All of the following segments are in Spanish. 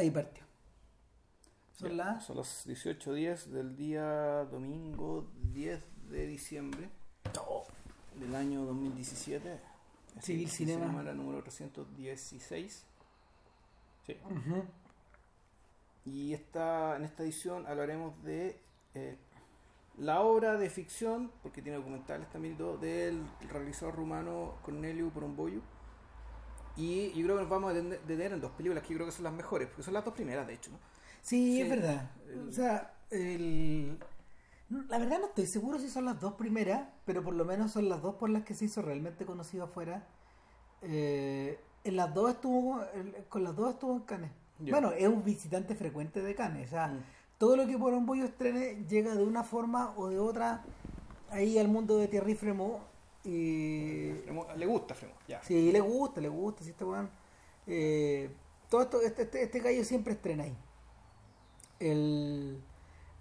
Ahí partió. Son Ya, las... Son las 18.10 del día domingo 10 de diciembre del año 2017. Civil Así, Cinema. era número 316. Sí. Y esta, en esta edición hablaremos de eh, la obra de ficción, porque tiene documentales también y todo, del realizador rumano Corneliu Porumboiu. Y yo creo que nos vamos a detener en dos películas que yo creo que son las mejores, porque son las dos primeras, de hecho. ¿no? Sí, Sí, es verdad. el- O sea, el... la verdad no estoy seguro si son las dos primeras, pero por lo menos son las dos por las que se hizo realmente conocido afuera. Eh, en las dos estuvo, con las dos estuvo en Cannes. Bueno, es un visitante frecuente de Cannes. O sea, Mm. todo lo que por un bollo estrene llega de una forma o de otra ahí al mundo de Thierry Fremont. Y Fremo- Le gusta Fremo, ya. Sí, le gusta, le gusta, si este weón. eh, todo esto, este, este, este gallo siempre estrena ahí. Él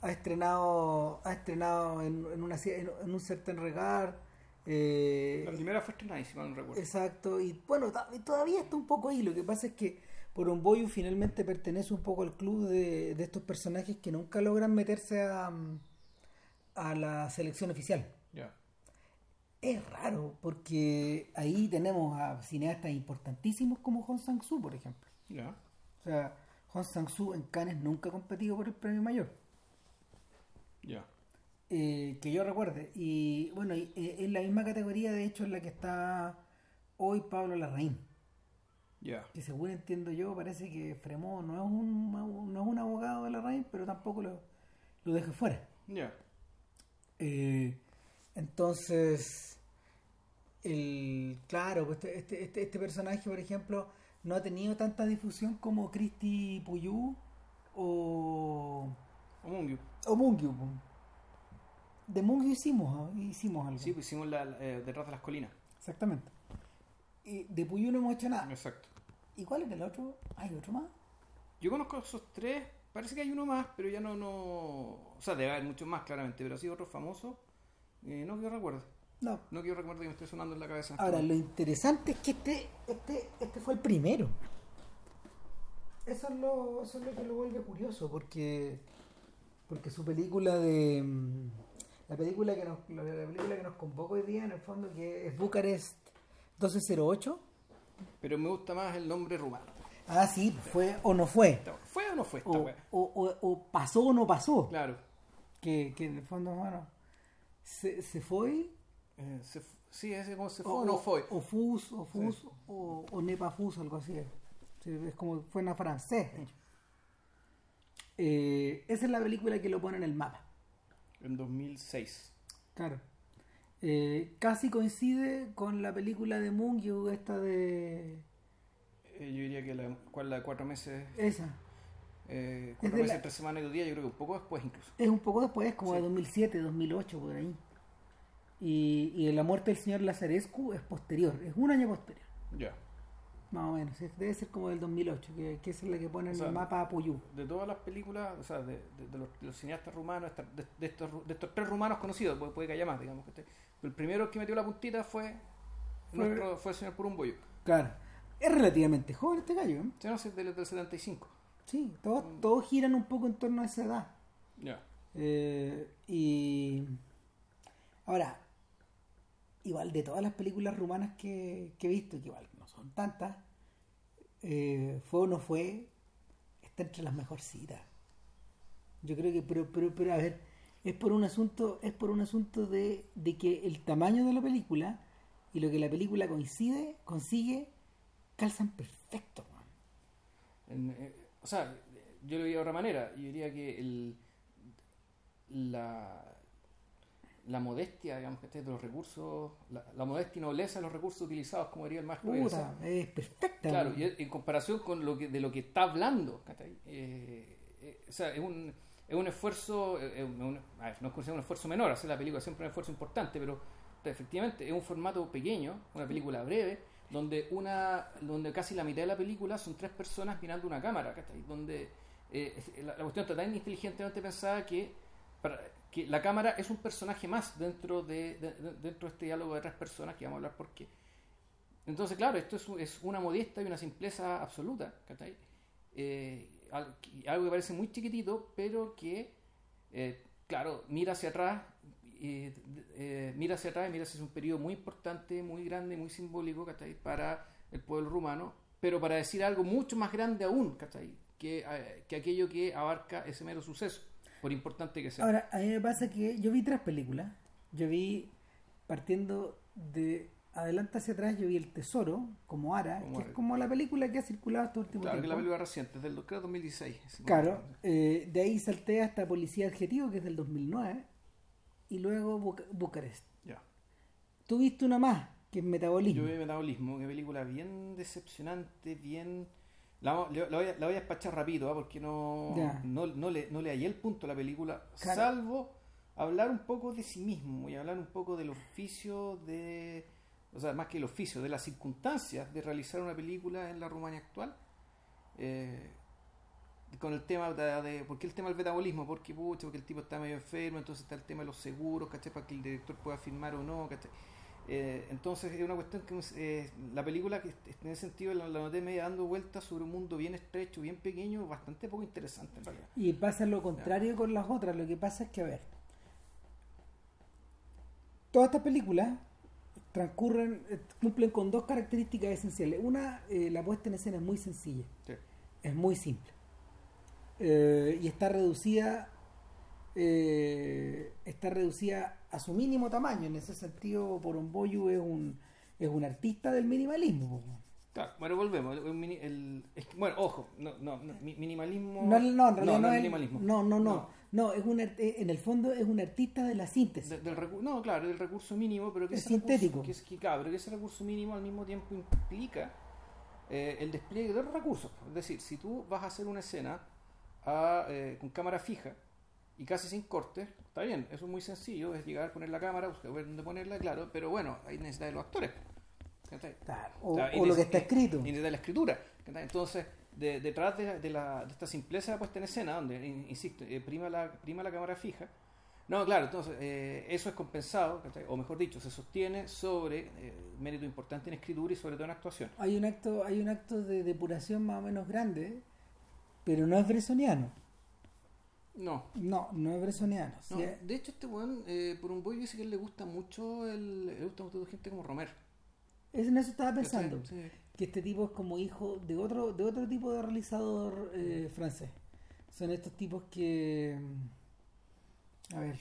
ha estrenado, ha estrenado en, en, una, en, en un certain regard. eh, La primera fue estrenada, si mal no recuerdo. exacto, y bueno, todavía está un poco ahí. Lo que pasa es que Poromboyo finalmente pertenece un poco al club de, de estos personajes que nunca logran meterse a, a la selección oficial. Es raro, porque ahí tenemos a cineastas importantísimos como Hong Sang-soo, por ejemplo. Ya. O sea, Hong Sang-soo en Cannes nunca ha competido por el premio mayor, Ya. eh, que yo recuerde. Y bueno, y, eh, en la misma categoría, de hecho, en la que está hoy Pablo Larraín, Ya. que según entiendo yo, parece que Fremont no es un, no es un abogado de Larraín, pero tampoco lo, lo deja fuera. Ya. Eh, entonces, el, claro, pues este, este, este, este personaje, por ejemplo, no ha tenido tanta difusión como Christy Puyú o, o Mungyu. po. De Mungyu hicimos, ¿ah? hicimos algo. Sí, pues hicimos la, la- eh, detrás de las colinas. Exactamente. Y de Puyú no hemos hecho nada. Exacto. ¿Y cuál es el otro? ¿Hay otro más? Yo conozco esos tres, parece que hay uno más, pero ya no, no... O sea, debe haber muchos más, claramente, pero así otro famoso, eh, no que yo recuerde. No. No que yo recuerde que me esté sonando en la cabeza. Ahora, lo interesante es que este, este, este fue el primero. Eso es, lo, eso es lo que lo vuelve curioso, porque, porque su película de... mm, La película, que nos, la, la película que nos convoca hoy día, en el fondo, que es Bucarest 1208. Pero me gusta más el nombre rumano. Ah, sí, fue o no fue. ¿Fue o no fue esta o, o- o pasó o no pasó. Claro. Que, que en el fondo, bueno, se, se fue Eh, se sí, ese como se fue o, no fue. O fus, o fus, o, o nepa fus, algo así. Sí, es como fue en francés. de hecho. Eh, esa es la película que lo pone en el mapa. En 2006. Claro. Eh, casi coincide con la película de Mungyu, esta de. Eh, yo diría que la, ¿cuál, la de cuatro meses, Esa. Eh, Es de la- tres semanas y dos días, yo creo que un poco después incluso. Es un poco después, como de Sí. 2007, 2008, por ahí. Y, y la muerte del señor Lazarescu es posterior, es un año posterior. Ya. Más o menos, es- debe ser como del 2008, que, que es la que pone en sea, el mapa a Puyú. De todas las películas, o sea, de, de- de los, de los cineastas rumanos, de, de estos, de estos tres rumanos conocidos, puede, puede que haya más, digamos. que este- el primero que metió la puntita fue, Fue- nuestro, fue el señor Purumboyo. Claro. Es relativamente joven este gallo, ¿eh? Sí, no sé, del, del 75. Sí, todos, todos giran un poco en torno a esa edad. Ya. Eh, y ahora, igual de todas las películas rumanas que, que he visto, que igual no son tantas, eh, fue o no fue, está entre las mejorcitas. Yo creo que, pero, pero, pero a ver, es por un asunto, es por un asunto de, de que el tamaño de la película y lo que la película coincide, consigue, calzan perfecto. En, eh, o sea, yo lo diría de otra manera. Yo diría que el, la, la modestia, digamos, de los recursos, la, la modestia y nobleza de los recursos utilizados, como diría el maestro. Puta, es perfecta. Claro, y en comparación con lo que de lo que está hablando. Eh, eh, o sea, es un, es un esfuerzo, eh, es un- a ver, no es un esfuerzo menor, hacer la película siempre es un esfuerzo importante, pero efectivamente es un formato pequeño, una película breve, donde una donde casi la mitad de la película son tres personas mirando una cámara, ¿cachai? Donde eh, la, la cuestión está tan inteligentemente pensada que, la cámara es un personaje más dentro de, de- de- dentro de este diálogo de tres personas, que vamos a hablar por qué. Entonces, claro, esto es, una modestia y una simpleza absoluta. ¿cachai? Eh, al- algo que parece muy chiquitito, pero que, eh, claro, mira hacia atrás, eh, eh, mira hacia atrás mira hacia un periodo muy importante, muy grande, muy simbólico, ¿cachai? Para el pueblo rumano, pero para decir algo mucho más grande aún, ¿cachai? Que, eh, que aquello que abarca ese mero suceso, por importante que sea. Ahora, a mí me pasa que yo vi tres películas. Yo vi, partiendo de adelante hacia atrás, yo vi El Tesoro, como Ara, Como que es como la película que ha circulado este último claro que la película reciente, es del creo 2016. si no me Claro, eh, de ahí salté hasta Policía Adjetivo, que es del 2009, y luego Buca- Bucarest. Ya. Tú viste una más, que es Metabolismo. Yo vi Metabolismo, una película bien decepcionante, bien... La, voy, a, la voy a despachar rápido, ¿ah? porque no, no, no, le, no le hallé el punto a la película, Claro. salvo hablar un poco de sí mismo y hablar un poco del oficio de... O sea, más que el oficio, de las circunstancias de realizar una película en la Rumania actual. Eh, con el tema de, de- ¿Por qué el tema del metabolismo? Porque, pucha, porque el tipo está medio enfermo, entonces está el tema de los seguros, ¿cachai? Para que el director pueda firmar o no, ¿cachai? Eh, entonces es una cuestión que eh, la película que en ese sentido la, la noté media dando vueltas sobre un mundo bien estrecho, bien pequeño, bastante poco interesante en realidad. Y pasa lo contrario con las otras. Lo que pasa es que, a ver, todas estas películas transcurren, eh, cumplen con dos características esenciales. Una, eh, la puesta en escena es muy sencilla, Sí. es muy simple. Eh, y está reducida, eh, está reducida a su mínimo tamaño. En ese sentido, Poromboyu es un, es un artista del minimalismo. Claro, bueno, volvemos. el- el el- bueno, ojo, no, no, no, mi- minimalismo. No, no, en realidad no, es minimalismo. no, no, no, no, es un, art- en el fondo es un artista de la síntesis. De- del recu- no, claro, del recurso mínimo, pero que Es ese recurso- sintético. que es, que, claro, pero que ese recurso mínimo al mismo tiempo implica eh, el despliegue de los recursos. Es decir, si tú vas a hacer una escena a, eh, con cámara fija y casi sin cortes, está bien, eso es muy sencillo, es llegar, poner la cámara, buscar dónde ponerla, claro, pero bueno, ahí necesitas de los actores. Claro, o, lo que está escrito. Y de la escritura. Entonces, de- detrás de, de la, de esta simpleza puesta en escena, donde, in- insisto, eh, prima, la, prima la cámara fija, no, claro, entonces eh, eso es compensado, o mejor dicho, se sostiene sobre eh, mérito importante en escritura y sobre todo en actuación. Hay un acto, hay un acto de depuración más o menos grande, pero no es bresoniano. No. No, no es bresoniano. no. Sí, De hecho, este weón, eh, por un boy dice que él le gusta mucho, el, le gusta mucho gente como Romero. es- en eso estaba pensando. Que este tipo es como hijo de otro, de otro tipo de realizador eh, francés. Son estos tipos que. mm, A ver.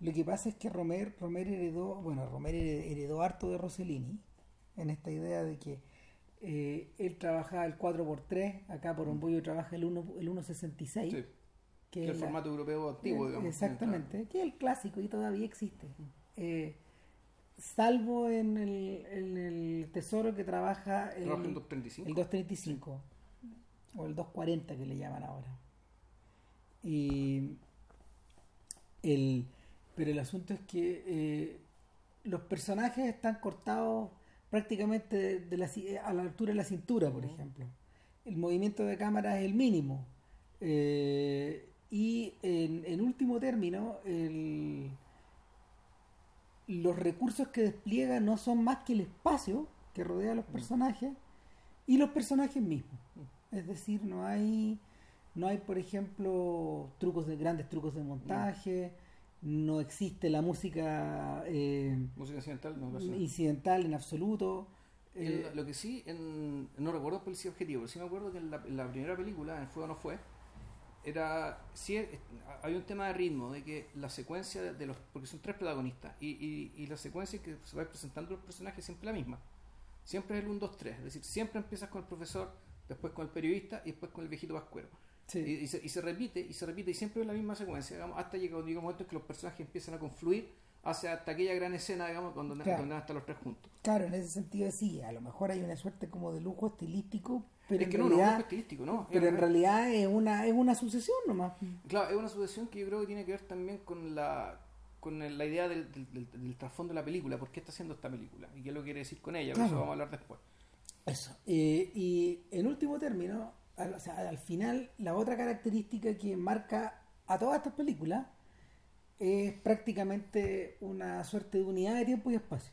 Lo que pasa es que Romer, Romer heredó, bueno, Romer heredó harto de Rossellini, en esta idea de que eh, él trabajaba el 4x3, acá por un bollo trabaja el 1 el 1.66, Sí. que Que el es la- formato europeo antiguo, eh, digamos. Exactamente, que es el clásico y todavía existe. Eh, salvo en el, en el tesoro que trabaja el, Trabaja en 235. el 235 o el 240 que le llaman ahora. Y el, pero el asunto es que eh, los personajes están cortados prácticamente de, de la ci- a la altura de la cintura, por ejemplo. El movimiento de cámara es el mínimo. Eh, y en, en último término, el, los recursos que despliega no son más que el espacio que rodea a los personajes y los personajes mismos. Es decir, no hay, no hay, por ejemplo, trucos de grandes trucos de montaje, no existe la música eh, Música incidental, no, casi no. incidental en absoluto. Eh, lo que sí, en- no recuerdo Policía Objetivo, pero sí me acuerdo que en la, en la primera película, En Fuego no fue, era sí había un tema de ritmo, de que la secuencia de, los, porque son tres protagonistas, y, y, y la secuencia que se va presentando los personajes es siempre la misma. Siempre es el 1, 2, 3, es decir, siempre empiezas con el profesor, después con el periodista y después con el viejito vascuero. Sí. Y, y se, y se repite, y se repite, y siempre es la misma secuencia, digamos, hasta llega un momento en que los personajes empiezan a confluir hacia hasta aquella gran escena, digamos, cuando, Claro. donde van a estar los tres juntos. Claro, en ese sentido sí, a lo mejor hay una suerte como de lujo estilístico, pero es que no, no es realidad, lujo estilístico, ¿no? pero Es en realidad es una, es una sucesión nomás. Claro, es una sucesión que yo creo que tiene que ver también con la con la idea del, del, del- del trasfondo de la película, por qué está haciendo esta película y qué lo quiere decir con ella, pero eso vamos a hablar después. Eso. Eh, y en último término, al, o sea, al final, la otra característica que marca a todas estas películas es prácticamente una suerte de unidad de tiempo y espacio.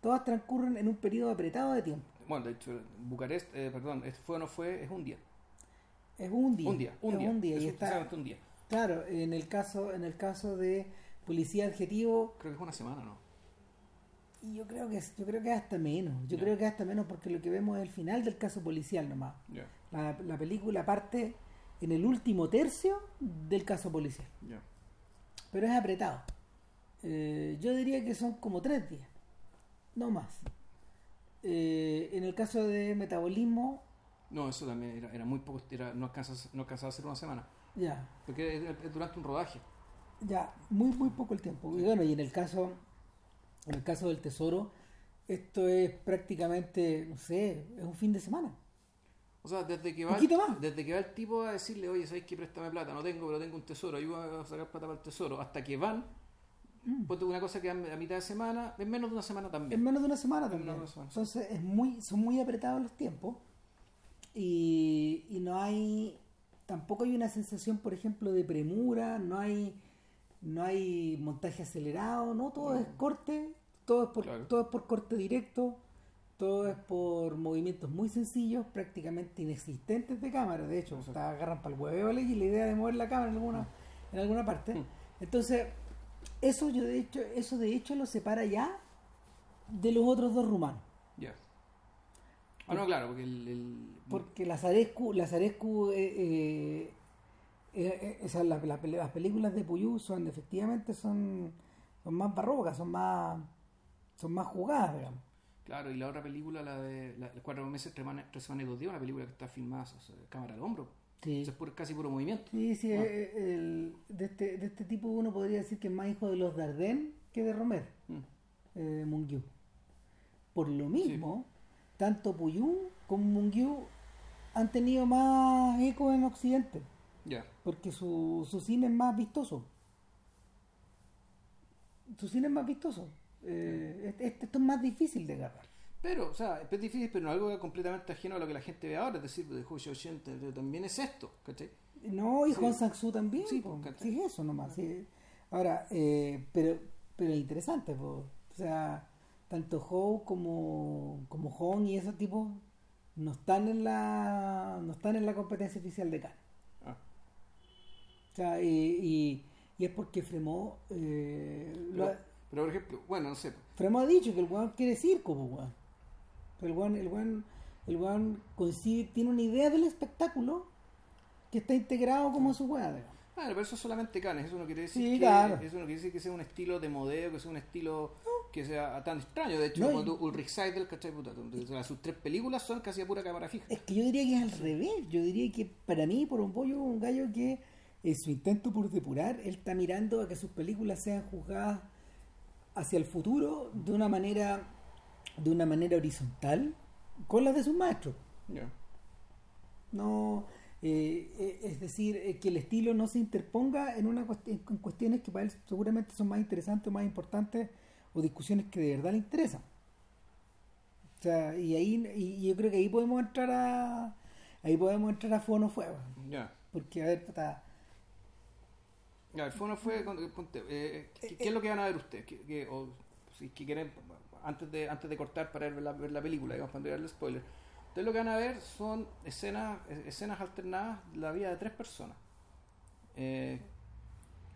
Todas transcurren en un periodo apretado de tiempo. Bueno, de hecho, Bucarest, eh, perdón, este fue o no fue, es un día. Es un día. Un día, un es día. un día. Es Y un- está, exactamente un día. claro, en el caso, en el caso de policía adjetivo, Creo que es una semana, ¿no? y yo creo que es, yo creo que es hasta menos. Yo creo que hasta menos porque lo que vemos es el final del caso policial nomás. Ya, La, la película parte en el último tercio del caso policial. ya. Pero es apretado. Eh, yo diría que son como tres días, no más. Eh, en el caso de metabolismo, No, eso también era, era muy poco, era, no, alcanzaba, no alcanzaba a ser una semana. ya, Porque es, es durante un rodaje. ya, muy muy poco el tiempo. Y bueno, y en el caso, en el caso del tesoro, esto es prácticamente, no sé, es un fin de semana. O sea, desde que va, Poquito más. desde que va el tipo a decirle, oye, ¿sabes qué? Préstame plata, no tengo, pero tengo un tesoro, ayúdame a sacar plata para el tesoro, hasta que van, Mm. ponte una cosa que a mitad de semana, es menos de una semana En también. menos de una semana En también. menos de una semana, Entonces es muy, son muy apretados los tiempos y, y no hay, tampoco hay una sensación, por ejemplo, de premura, no hay, no hay montaje acelerado, no, todo es corte, todo es por, Claro. todo es por corte directo, todo es por movimientos muy sencillos, prácticamente inexistentes de cámara, de hecho, hasta agarran para el hueveo y la idea de mover la cámara en alguna, en alguna parte. Mm. Entonces, eso yo de hecho, eso de hecho lo separa ya de los otros dos rumanos. Ya. Ah, no, claro, porque el. el- Porque Lazarescu, Lazarescu eh, eh, eh, eh, o sea, las, las pel- las películas de Puyú son efectivamente son, son más barrocas, son más son más jugadas, digamos. Claro, y la otra película, la de la, de Cuatro meses, tres semanas, tres semanas y dos días, una película que está filmada o sea, cámara al hombro. Sí, Eso es puro- casi puro movimiento. sí, sí, Ah. eh, el- de, este, de este tipo uno podría decir que es más hijo de los Dardenne que de Romer, Mm. eh, Mungiu. Por lo mismo, tanto Puyú como Mungiu han tenido más eco en Occidente. Ya. Porque su, su cine es más vistoso. Su cine es más vistoso. Eh, este, este- esto es más difícil de agarrar. Pero, o sea, es difícil, pero no algo completamente ajeno a lo que la gente ve ahora. Es decir, de Joshi 80 también es esto, ¿cachai? No, y Sí. Juan Sang-Soo también. Sí, pues, Sí, eso nomás. sí. Ahora, eh, pero, pero es interesante. po. O sea, tanto Howe como, como Hong y esos tipos no están en la no están en la competencia oficial de Cannes. Ah, O sea, y, y, y es porque Fremont eh, lo pero, pero, por ejemplo, bueno, no sé. Fremo ha dicho que el weón quiere circo, pues, weón. El weón, el weón, el weón concibe- tiene una idea del espectáculo que está integrado como su weá, digamos. Ah, pero eso es solamente canes, eso no quiere decir Sí, que claro. eso no quiere decir que sea un estilo de modelo, que sea un estilo que sea tan extraño. De hecho, No, y- cuando Ulrich Seidel, ¿cachai? Puta, sus tres películas son casi a pura cámara fija. Es que yo diría que es al revés. Yo diría que para mí, por un pollo, un gallo que en su intento por depurar, él está mirando a que sus películas sean juzgadas hacia el futuro de una manera, de una manera horizontal con las de sus maestros. No, eh, eh, es decir, eh, que el estilo no se interponga en, una en cuestiones que para él seguramente son más interesantes o más importantes o discusiones que de verdad le interesan. O sea, y ahí y yo creo que ahí podemos entrar a ahí podemos entrar a fuego, Ya. porque a ver, puta, Ya, el fono fue. cuando- ponte, eh, ¿qué, qué es lo que van a ver ustedes? ¿Qué, qué- o si que quieren, antes de, antes de cortar para ver la, ver la película, digamos, para no darle spoiler. Ustedes lo que van a ver son escenas, eh, escenas alternadas de la vida de tres personas. Eh,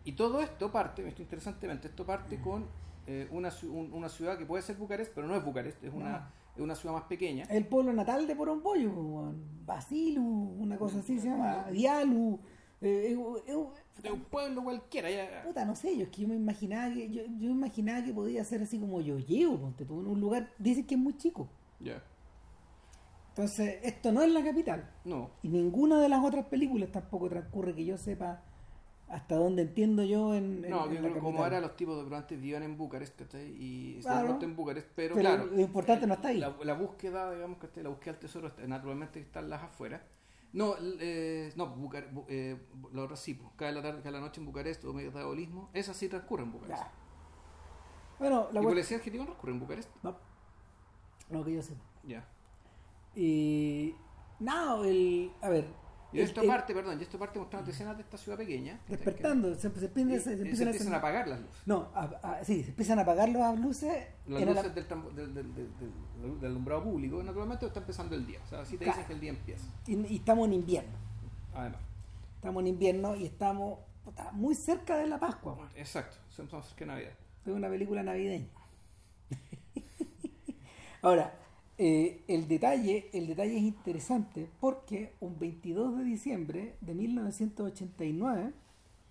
y todo esto parte, esto interesantemente, esto parte con eh, una, un- una ciudad que puede ser Bucarest, pero no es Bucarest, es una, No. es una ciudad más pequeña. el pueblo natal de Porombollo, weón. Basilu, una cosa así se llama, Dialu, eh, eh, eh, De un pueblo cualquiera. Ya, Puta, no sé, yo es que yo me imaginaba que, yo, yo me imaginaba que podía ser así como yo llevo, ponte tú, en un lugar, dicen que es muy chico. ya. Entonces, esto no es la capital. No, Y ninguna de las otras películas tampoco transcurre que yo sepa hasta dónde entiendo yo en, en- No, en creo como ahora los tipos de antes vivían en Bucarest, ¿cachai? Y se Claro. han muerto en Bucarest, pero, Pero claro. lo importante no está ahí. La, la búsqueda, digamos, que la búsqueda del tesoro, está- naturalmente que están las afueras. No, eh, no, Bucar, Bu- eh, la otra sí, pues, cae la tarde, cae la noche en Bucarest o medio de agolismo, esa sí transcurre en Bucarest. Ya. Bueno, la ¿Y policía adjetivo no transcurre en Bucarest? No, no que yo sepa. Ya. Y. No, el. A ver. Y el- parte, perdón, y esto parte mostrando escenas de esta ciudad pequeña. Despertando, se, se empiezan, y- se y se empiezan a apagar las luces. No, a- a- sí, se empiezan a apagar las luces. Las la- luces del, del, del, alumbrado público, naturalmente está empezando el día. O sea, así te Claro. dicen que el día empieza. y, y estamos en invierno. además. Estamos en invierno y estamos puta, muy cerca de la Pascua. weón. Exacto, estamos cerca de Navidad. Es una película navideña. Ahora, eh, el detalle, el detalle es interesante porque un 22 de diciembre de 1989,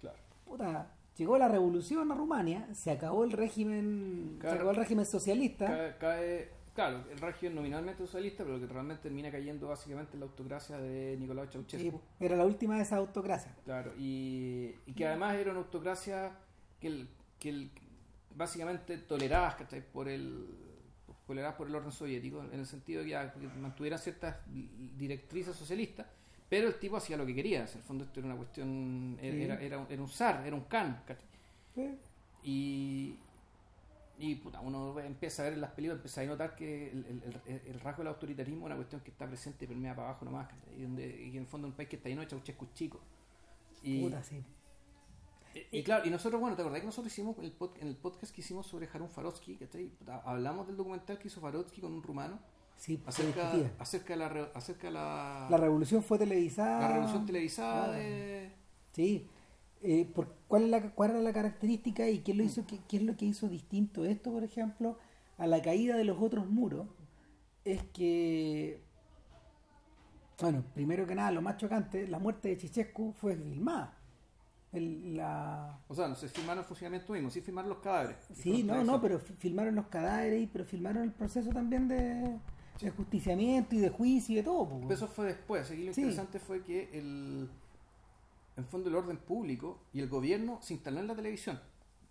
Claro. puta, llegó la revolución a Rumania, se acabó el régimen, se Claro. acabó el régimen socialista. Cae, cae- claro, el régimen nominalmente socialista, pero que realmente termina cayendo básicamente en la autocracia de Nicolás Ceausescu. Sí, era la última de esas autocracias. Claro, y, y que además era una autocracia que, el, que el- básicamente toleradas ¿cachai? por el toleradas por el orden soviético, en el sentido de que, mantuvieran ciertas directrices socialistas, pero el tipo hacía lo que quería. En el fondo esto era una cuestión, Sí. era, era, un- era un zar, era un can. Sí. Y, y puta, uno empieza a ver en las películas, empieza a notar que el, el- el- el rasgo del autoritarismo es una cuestión que está presente y permea para abajo nomás, y, donde, y en el fondo un país que está lleno de Ceausescu chico. Y, Puta, sí. Y, y claro, y nosotros, bueno, ¿te acordás que nosotros hicimos el pod- en el podcast que hicimos sobre Harun Farotsky, ¿cachai? Hablamos del documental que hizo Farotsky con un rumano Sí, acerca, de la, acerca de la, La revolución fue televisada. la revolución televisada Ah. de... Sí. Eh, por, ¿cuál, es la, ¿Cuál era la característica y qué, lo hizo, qué, qué es lo que hizo distinto esto, por ejemplo, a la caída de los otros muros? Es que, bueno, primero que nada, lo más chocante, la muerte de Chichescu fue filmada. El- la, O sea, no se filmaron el funcionamiento mismo, sí filmaron los cadáveres. sí, no, no, pero fi- filmaron los cadáveres, pero filmaron el proceso también de, de justiciamiento y de juicio y de todo. Eso fue después. Aquí lo Sí. interesante fue que el, en fondo el orden público y el gobierno se instaló en la televisión.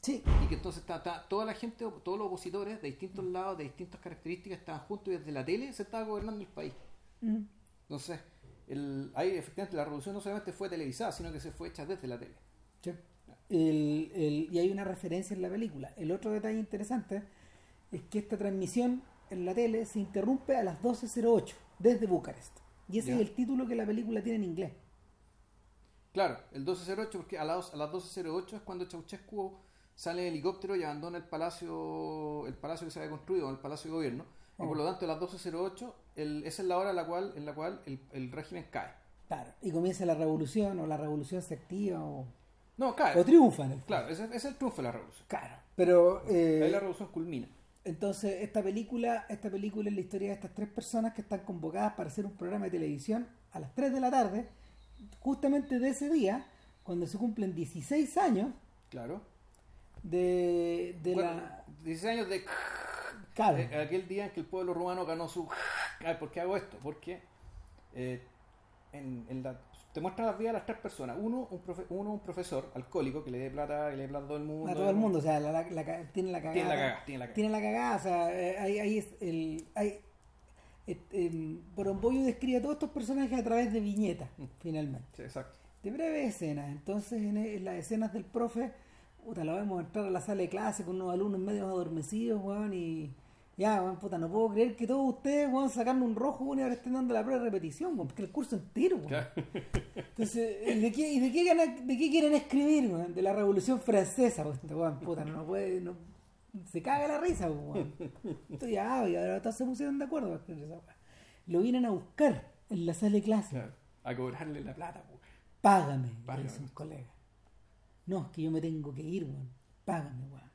Sí, Y que entonces está, está- toda la gente, todos los opositores de distintos lados, de distintas características, estaban juntos y desde la tele se estaba gobernando el país. Mm. Entonces, el, ahí efectivamente la revolución no solamente fue televisada, sino que se fue hecha desde la tele. Sí. El- el- y hay una referencia en la película. El otro detalle interesante es que esta transmisión en la tele se interrumpe a las 12.08 desde Bucarest. Y ese es el título que la película tiene en inglés. Claro, el 1208, porque a las, a las 1208 es cuando Ceausescu sale en helicóptero y abandona el palacio el palacio que se había construido, el palacio de gobierno. Y Oh. por lo tanto, a las 1208 el, esa es la hora en la cual, en la cual el, el régimen cae. Claro. Y comienza la revolución, o la revolución se activa, o, No, cae. o triunfa. en el fondo. Claro, ese, ese es el triunfo de la revolución. Claro. Pero eh, Ahí la revolución culmina. entonces esta película, esta película es la historia de estas tres personas que están convocadas para hacer un programa de televisión a las 3 de la tarde, justamente de ese día, cuando se cumplen 16 años Claro. de, de Bueno, la... 16 años de... Claro. Aquel día en que el pueblo rumano ganó su... ¿Por qué hago esto? Porque eh, en, en la- te muestran las vidas de las tres personas. Uno un, profe- uno, un profesor alcohólico que le dé plata, que le dé plata a todo el mundo. a todo el mundo, o sea, la, la- la tiene la cagada. Tiene la cagada, tiene la cagada. Tiene la cagada, o sea, eh, ahí, ahí es el... Em, Boromboyo describe a todos estos personajes a través de viñetas, Mm. finalmente. Sí, exacto. De breves escenas. Entonces, en, en las escenas del profe, puta, lo vemos entrar a la sala de clase con unos alumnos medio adormecidos, weón, y ya, weón, puta, no puedo creer que todos ustedes, weón, sacando un rojo, weón, y ahora estén dando la prueba de repetición, weón, porque el curso entero, weón. Claro. Entonces, ¿y ¿de qué, de qué, ganan- de qué quieren escribir, weón? De la Revolución Francesa, pues, weón, puta, no, no puede, no, se caga la risa, weón. Entonces, ya, y ahora todos se pusieron de acuerdo weón. Lo vienen a buscar en la sala de clase. Claro. A cobrarle la plata. pues. Págame, Págame. dice un colega. No, es que yo me tengo que ir, weón. Págame, weón.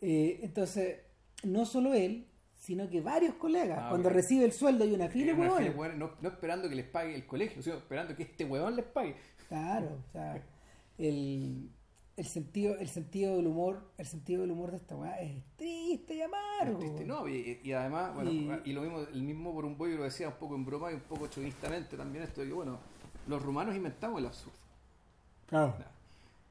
Eh, entonces, no solo él, sino que varios colegas, Ah, cuando recibe el sueldo hay una fila, Una fila no, no esperando que les pague el colegio, sino esperando que este huevón les pague. Claro, o sea, el, el sentido, el sentido del humor, el sentido del humor de esta weá es triste y amargo. Triste, no, y, y además, bueno, Y- y, lo mismo, el mismo por un bollo lo decía un poco en broma y un poco chauvinistamente también esto de que, bueno, los rumanos inventamos el absurdo. Claro.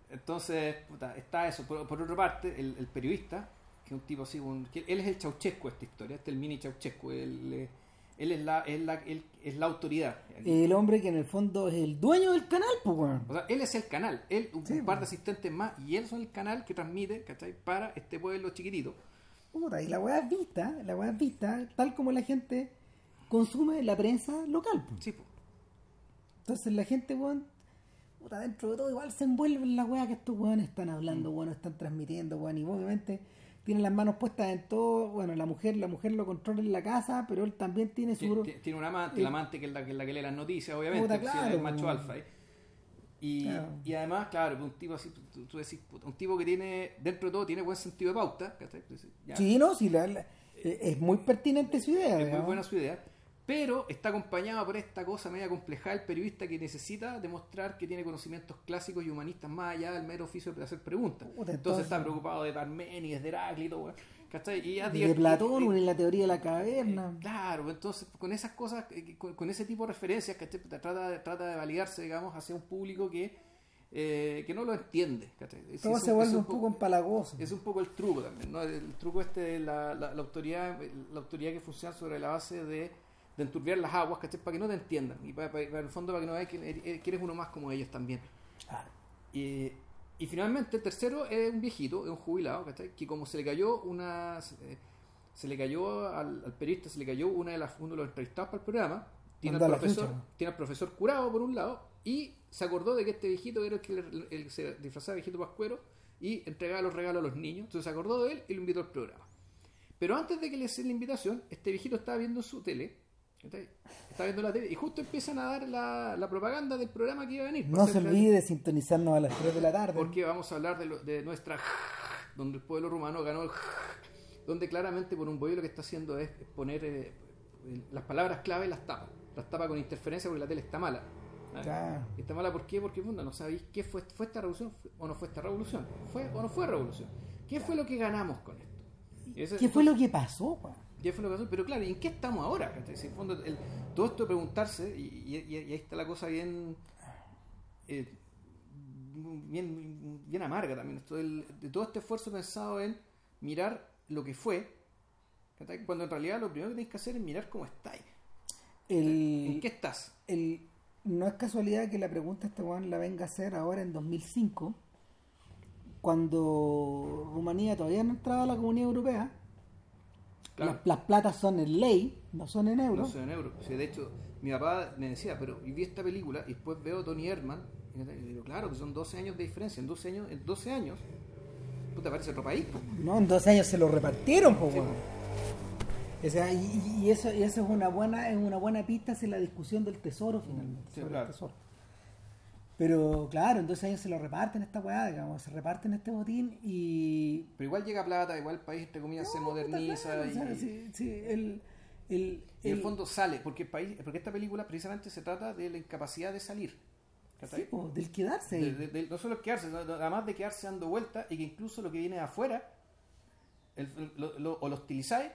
Entonces, puta, está eso. Por, por otra parte, el, el periodista, que es un tipo así, un- que él es el de esta historia, este es el mini Ceausescu, él, eh, él es, la, es, la, él es la autoridad. El hombre que en el fondo es el dueño del canal, pues weón. O sea, él es el canal, él, un, Sí, un par de pues. asistentes más, y él son el canal que transmite, ¿cachai? Para este pueblo chiquitito. Puta, y la weá es vista, la weá es vista tal como la gente consume la prensa local. pues. Sí, po. Entonces la gente, weón, puta, dentro de todo igual se envuelve en la weá que estos weones están hablando, weón, están transmitiendo, weón, y obviamente tiene las manos puestas en todo, bueno, la mujer, la mujer lo controla en la casa, pero él también tiene su... Tiene, tiene un amante, el amante que es la que, la que lee las noticias, obviamente, Puta, que claro, es el macho weón. alfa. ¿eh? Y, Claro. y además, claro, un tipo así, tú, tú decís, un tipo que tiene, dentro de todo, tiene buen sentido de pauta, ya, Sí, no, sí, la- la- eh, es muy pertinente su idea. es muy buena su idea, pero está acompañado por esta cosa media compleja del periodista que necesita demostrar que tiene conocimientos clásicos y humanistas más allá del mero oficio de hacer preguntas. Puta, entonces, entonces- está preocupado de Parménides, de Heráclito, ¿cachai? Y de Platón, y- en la teoría de la caverna. Claro, entonces con esas cosas, eh, con, con ese tipo de referencias, ¿cachai? Trata, de- trata de validarse, digamos, hacia un público que, eh, que no lo entiende. Es- Todo es se un- vuelve un poco empalagoso. Es un poco el truco también, ¿no? El truco este de la, la, la autoridad, la autoridad que funciona sobre la base de, de enturbiar las aguas, ¿cachai? Para que no te entiendan. Y para, para- para el fondo para que no veas que eres- que eres uno más como ellos también. Claro. Y, y finalmente el tercero es un viejito, es un jubilado, ¿cachai? Que como se le cayó una... eh, se le cayó al, al periodista, se le cayó una de las, uno de los entrevistados para el programa. Tiene al, profesor, tiene al profesor curado por un lado y se acordó de que este viejito era el que le- el que se disfrazaba de viejito pascuero y entregaba los regalos a los niños. Entonces se acordó de él y lo invitó al programa. Pero antes de que le hiciera la invitación, este viejito estaba viendo su tele. Estaba viendo la tele y justo empiezan a dar la, la propaganda del programa que iba a venir. No se olvide de sintonizarnos a las 3 de la tarde. Porque vamos a hablar de, lo- de nuestra donde el pueblo rumano ganó el donde claramente por un bollo lo que está haciendo es poner eh, las palabras clave las tapa. Las tapa con interferencia porque la tele está mala. ¿Ah? Claro. Está mala ¿por qué? Porque puta, no sabéis qué fue, fue esta revolución o no fue esta revolución. ¿Fue o no fue revolución? ¿Qué fue lo que ganamos con esto? ¿Qué fue lo que pasó? Ya fue lo que pasó, pero claro, ¿y en qué estamos ahora? en el fondo, el- todo esto de preguntarse, y, y- y- y ahí está la cosa bien, eh, bien, bien amarga también, esto del- de todo este esfuerzo pensado en mirar lo que fue, cuando en realidad lo primero que tenéis que hacer es mirar cómo estáis, ¿en qué estás? el, no es casualidad que la pregunta este weón la venga a hacer ahora en 2005, cuando Rumanía todavía no entraba a la Comunidad Europea. Claro. Las, las platas son en ley, no son en No euros. sé, en euros. O sea, de hecho, mi papá me decía, pero y vi esta película y después veo a Tony Herman. Y yo digo, claro, que son 12 años de diferencia. En 12 años, en 12 años, puta, parece otro país. po. No, en 12 años se lo repartieron, po, Sí. O sea, y, y eso, y eso es una buena, es una buena pista hacia la discusión del tesoro finalmente. Sí, sobre claro. el tesoro. Pero claro, en 12 años se lo reparten esta weá, digamos, se reparten este botín y. Pero igual llega plata, igual el país, entre comillas, se No, puta, moderniza claro, y, o sea, sí, sí, el, el, y el el- fondo sale, porque el país, porque esta película precisamente se trata de la incapacidad de salir. sí, po, del quedarse. De- ahí. de- de- no solo quedarse, además de quedarse dando vueltas y que incluso lo que viene de afuera, el- lo, lo- o lo hostilizáis,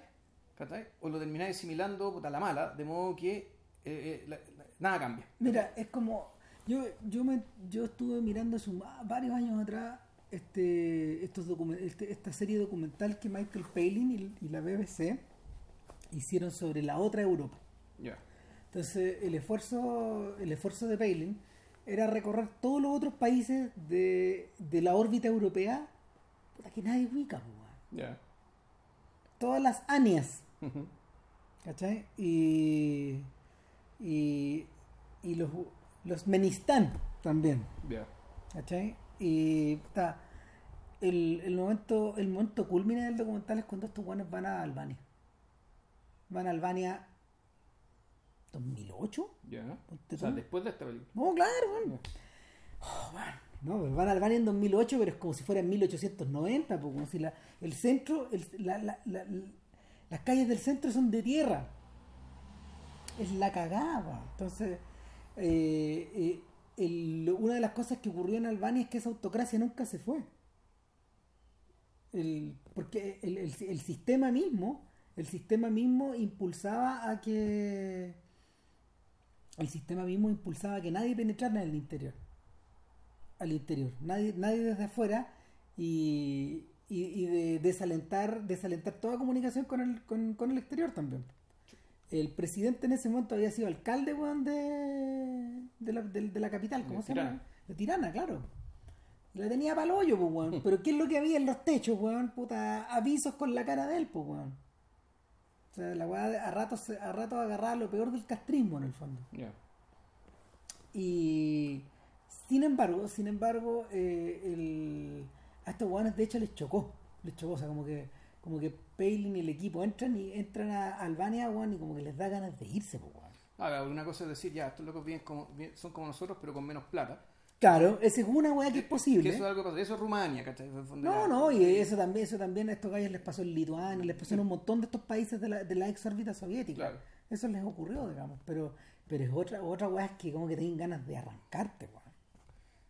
o lo termináis asimilando puta, la mala, de modo que eh, eh, la- la- nada cambia. Mira, es como. Yo, yo, me, yo estuve mirando hace varios años atrás este, estos este- esta serie documental que Michael Palin y, y la BBC hicieron sobre la otra Europa. Ya. Entonces, el esfuerzo, el esfuerzo de Palin era recorrer todos los otros países de, de la órbita europea puta, que nadie ubica. Ya. todas las ANIAS. ¿Cachai? Y, y, y los, los Menistán también. Ya. ¿Cachai? Y puta, el, el momento el momento culmine del documental es cuando estos guanes van a Albania. Van a Albania 2008. Ya. Ponte O sea, después de esta película. No, claro, weón. Oh, weón. No, van a Albania en 2008, pero es como si fuera en 1890, pues, como si la, el centro, el- la- la- la- la- las calles del centro son de tierra. Es la cagada. Entonces, eh, una de las cosas que ocurrió en Albania es que esa autocracia nunca se fue. Porque el, sistema mismo, el sistema mismo impulsaba a que el sistema mismo impulsaba que nadie penetrara en el interior. Al interior. Nadie, nadie desde afuera y, de desalentar, desalentar toda comunicación con el, con el exterior también. El presidente en ese momento había sido alcalde weón, de, de, la, de- de la capital, ¿cómo De se llama? De Tirana, claro. La tenía para hoyo, pues, weón. Pero ¿qué es lo que había en los techos, weón? Puta, avisos con la cara de él, pues, weón. O sea, la weá a ratos, a ratos agarraba lo peor del castrismo, en el fondo. Y sin embargo, sin embargo, eh, el, a estos weones de hecho les chocó. Les chocó, o sea, como que como que Palin y el equipo entran y entran a Albania, weón, y como que les da ganas de irse, pues, weón. Ah, una cosa es decir, ya, estos locos vienen como, bien- son como nosotros, pero con menos plata. Claro, esa es una weá que es Que posible. eso es algo que. Eso es Rumania, No, no, y eso también, eso también a estos gallos les pasó en Lituania, les pasó en un montón de estos países de la, de la ex órbita soviética. Claro. Eso les ocurrió, digamos, pero, pero es otra, otra weá es que como que tienen ganas de arrancarte, weón.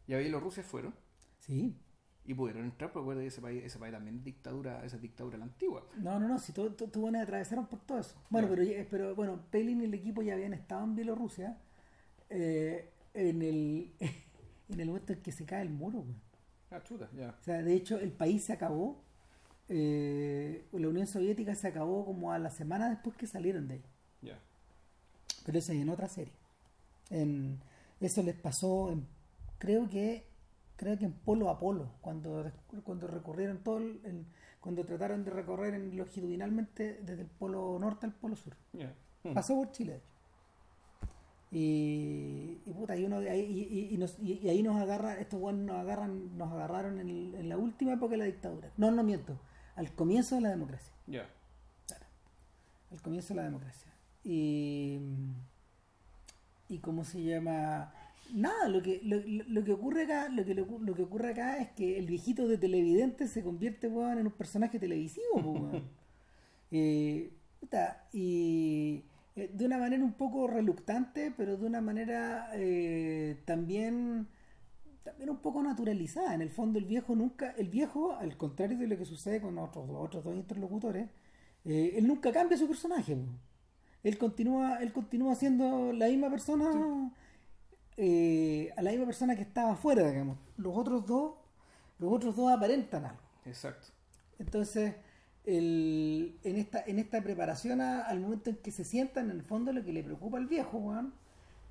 Y ahí los rusos fueron Sí. Y pudieron entrar, porque acuérdate que ese país, ese país también es dictadura, esa es dictadura la antigua. No, no, no, si tú, tú, bueno, atravesaron por todo eso. Bueno, pero, pero bueno, Pelin y el equipo ya habían estado en Bielorrusia eh, en el en el momento en que se cae el muro, weón. Ah, chuta, ya. O sea, de hecho, el país se acabó. eh, la Unión Soviética se acabó como a la semana después que salieron de ahí. Ya. Pero eso es en otra serie. En, eso les pasó, en- creo que creo que en Polo a Polo, cuando, cuando recorrieron todo el, el- cuando trataron de recorrer en- longitudinalmente desde el Polo Norte al Polo Sur. Ya. Mm. Pasó por Chile, de hecho. Y, y puta, y uno y, y- nos- y- ahí nos agarra, estos buenos nos agarran, nos agarraron en, el- en la última época de la dictadura. No, no miento, al comienzo de la democracia. Ya. al comienzo de la democracia. Y, y cómo se llama. Nada, lo que, lo, lo- que ocurre acá, lo que, lo, lo que ocurre acá es que el viejito de televidente se convierte weón, en un personaje televisivo, weón. Eh, puta, y eh, de una manera un poco reluctante, pero de una manera eh, también también un poco naturalizada. En el fondo el viejo nunca, el viejo, al contrario de lo que sucede con otros, otros dos interlocutores, eh, él nunca cambia su personaje. Él continúa, él continúa siendo la misma persona, eh, a la misma persona que estaba afuera, digamos. Los otros dos, los otros dos aparentan algo. Exacto. Entonces, el- en, esta, en esta preparación a- al momento en que se sientan, en el fondo lo que le preocupa al viejo, weón,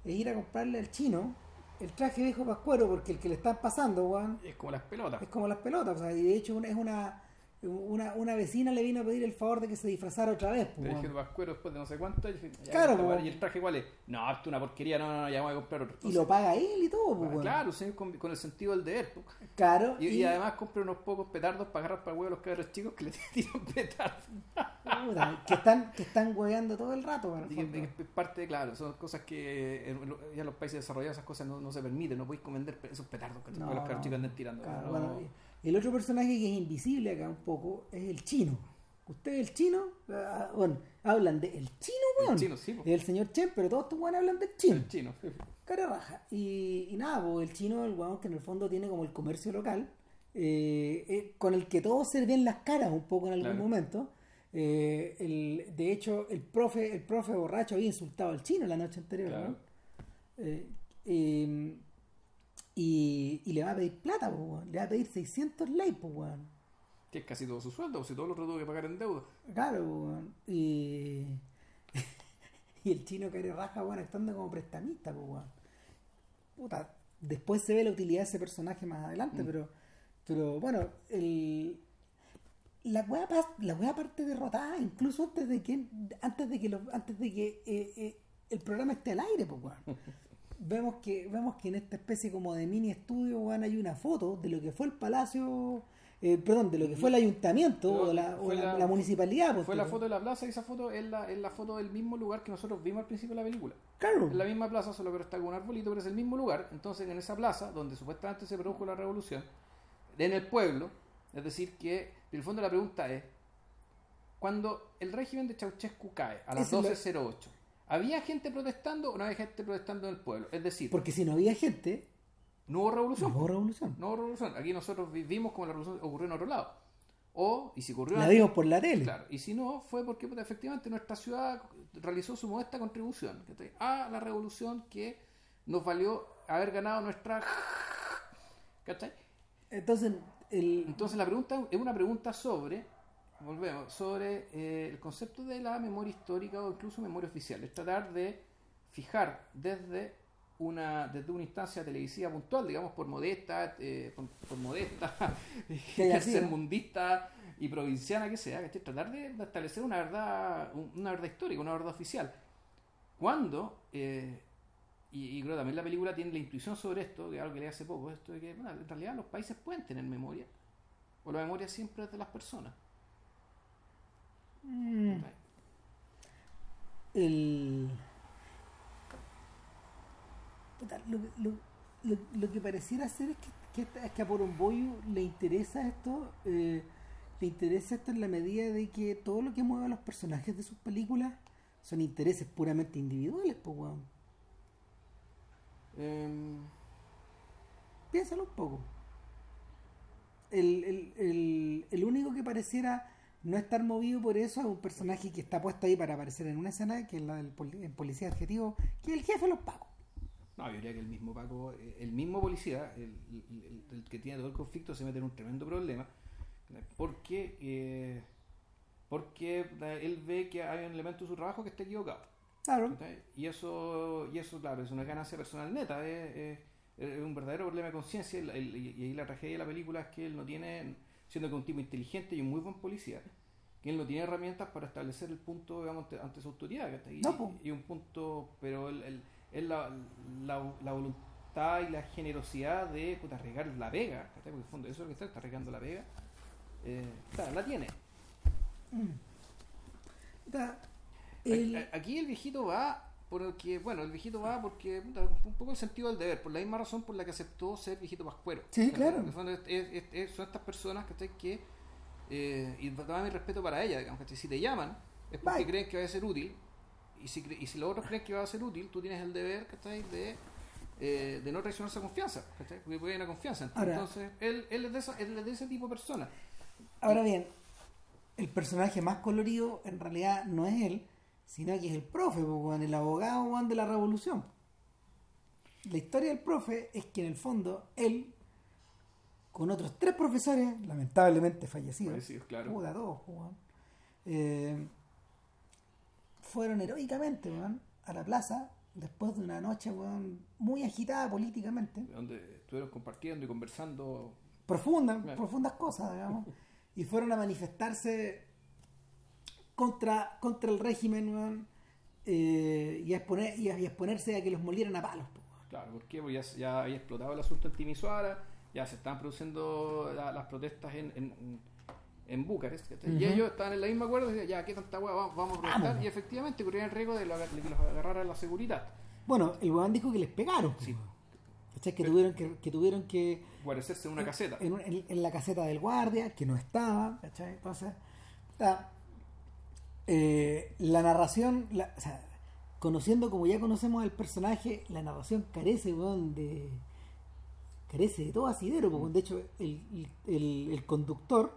es ir a comprarle al chino el traje viejo pascuero, porque el que le están pasando, weón, Es como las pelotas. es como las pelotas. O sea, y de hecho es una, una, una vecina le vino a pedir el favor de que se disfrazara otra vez. pues, Te dije. Vascuero después de no sé cuánto. Y, dije, Claro, weá, ¿Y el traje cuál es? No, esto es una porquería. No, no, no, ya voy a comprar otro. Y lo paga él y todo, pues, weón. Claro, con, con el sentido del deber. po. Claro, Y, y además compra unos pocos petardos para agarrar para el huevo a los cabros chicos que le tiran petardos. que están, que están hueveando todo el rato, el Y es parte, claro, son cosas que en ya en los países desarrollados esas cosas no, no se permiten, no podéis vender esos petardos que No, los cabros chicos anden tirando. Claro, no. bueno, el otro personaje que es invisible acá un poco es el chino. Ustedes el chino, ah, bueno, hablan de el chino, El weón. chino, sí, po. El señor Chen, pero todos estos weones hablan del chino. El chino. sí. Cara raja. Y, y nada, pues el chino, el weón que en el fondo tiene como el comercio local, eh, eh, con el que todos se ven las caras un poco en algún Claro. momento. Eh, el, de hecho, el profe, el profe borracho había insultado al chino la noche anterior, Claro. ¿no? Y, y le va a pedir plata, pues, weón. le va a pedir 600 ley, pues, weón. Que es casi todo su sueldo, o si todo lo otro tuvo que pagar en deuda. Claro, weón. Y, y el chino que raja, weón, actuando como prestamista, pues, weón. Puta, después se ve la utilidad de ese personaje más adelante, Mm. pero, pero bueno, el, la weá pas- la weá parte derrotada incluso antes de que antes de que los- antes de que eh, eh, el programa esté al aire, pues, weón. Vemos que, vemos que en esta especie como de mini estudio, weón, hay una foto de lo que fue el palacio, eh, perdón, de lo que fue el ayuntamiento o la, o la- la- la municipalidad. pues, Fue la foto de la plaza y esa foto es la, es la foto del mismo lugar que nosotros vimos al principio de la película. Claro. Es la misma plaza, solo que está con un arbolito, pero es el mismo lugar. Entonces, en esa plaza, donde supuestamente se produjo la revolución, en el pueblo, es decir, que en el fondo la pregunta es, cuando el régimen de Ceausescu cae a las Ese es lo- 12.08, ¿había gente protestando o no había gente protestando en el pueblo? Es decir, Porque si no había gente, no hubo no revolución. hubo revolución. No hubo revolución. Aquí nosotros vivimos como la revolución ocurrió en otro lado. O, y si ocurrió La vimos por la tele. Claro, y si no, fue porque efectivamente nuestra ciudad realizó su modesta contribución a la revolución que nos valió haber ganado nuestra. ¿cachai? Entonces, el, Entonces, la pregunta es una pregunta sobre, volvemos, sobre eh, el concepto de la memoria histórica o incluso memoria oficial. Es tratar de fijar desde una, desde una instancia televisiva puntual, digamos, por modesta, eh, por, por modesta, sermundista y provinciana que sea, ¿cachai? tratar de, de establecer una verdad, un- una verdad histórica, una verdad oficial. Cuando, eh, y, y creo que también la película tiene la intuición sobre esto, que es algo que leí hace poco, esto de que bueno, en realidad los países pueden tener memoria, o la memoria siempre es de las personas. Mm. El... Lo, lo- lo- lo que pareciera ser es que, que, es que a Poromboyo le interesa esto, eh, le interesa esto en la medida de que todo lo que mueve a los personajes de sus películas son intereses puramente individuales, pues weón. Em, Piénsalo un poco. El, el, el, el único que pareciera no estar movido por eso es un personaje que está puesto ahí para aparecer en una escena, que es la del poli- el policía adjetivo, que es el jefe de los pagos. no, yo diría que el mismo Paco, eh, el mismo policía, el, el- el- el que tiene todo el conflicto, se mete en un tremendo problema. Porque, eh, porque él ve que hay un elemento de su trabajo que está equivocado. Claro. Y eso, y eso, claro, es una ganancia personal neta, es, es- es un verdadero problema de conciencia. y Y ahí la tragedia de la película es que él no tiene, siendo que es un tipo inteligente y un muy buen policía, que él no tiene herramientas para establecer el punto digamos, ante, ante su autoridad. Y, No, y un punto, pero él, él- él la, la, la voluntad y la generosidad de puta, arriesgar la vega, porque en el fondo eso es lo que está, está arriesgando la vega, eh, claro, la tiene. El- a- Aquí el viejito va porque, bueno, el viejito va porque puta, un poco el sentido del deber, por la misma razón por la que aceptó ser viejito pascuero. Sí, claro. Fondo es- es- es- son estas personas ¿cachai? que, eh, y todo mi respeto para ellas, digamos, ¿cachai? si te llaman es porque Bye. creen que va a ser útil, y si, y si los otros creen que va a ser útil, tú tienes el deber ¿cachai? De, eh, de no traicionar esa confianza, ¿cachai? porque puede haber una confianza. Ahora- Entonces, él, él, es de esa- él es de ese tipo de persona. Ahora bien, el personaje más colorido en realidad no es él, sino que es el profe, el abogado de la revolución. La historia del profe es que en el fondo él, con otros tres profesores, lamentablemente fallecidos, Fallecidos, claro. puta, todos, weón, eh, fueron heroicamente a la plaza después de una noche muy agitada políticamente Donde estuvieron compartiendo y conversando profundas, Claro. profundas cosas, digamos, y fueron a manifestarse contra, contra el régimen weón, eh, y, a exponer, y, a, y a exponerse a que los molieran a palos. po. Claro, ¿por qué? Porque ya, ya había explotado el asunto en Timisoara, ya se estaban produciendo la- las protestas en, en, en Bucarest, y ellos estaban en la misma acuerdo y decían, ya, ¿qué tanta hueá vamos, vamos a protestar? Vamos. Y efectivamente corrían el riesgo de, la- de que los agarrara la seguridad. Bueno, el weón dijo que les pegaron. Sí. ¿Cachai? Que tuvieron que, que tuvieron que Guarecerse en una caseta. en- en la caseta del guardia, que no estaba, ¿cachai? Entonces, está, eh, la narración, la- o sea, conociendo como ya conocemos al personaje, la narración carece, weón, de. carece de todo asidero, de hecho, el, el- el conductor,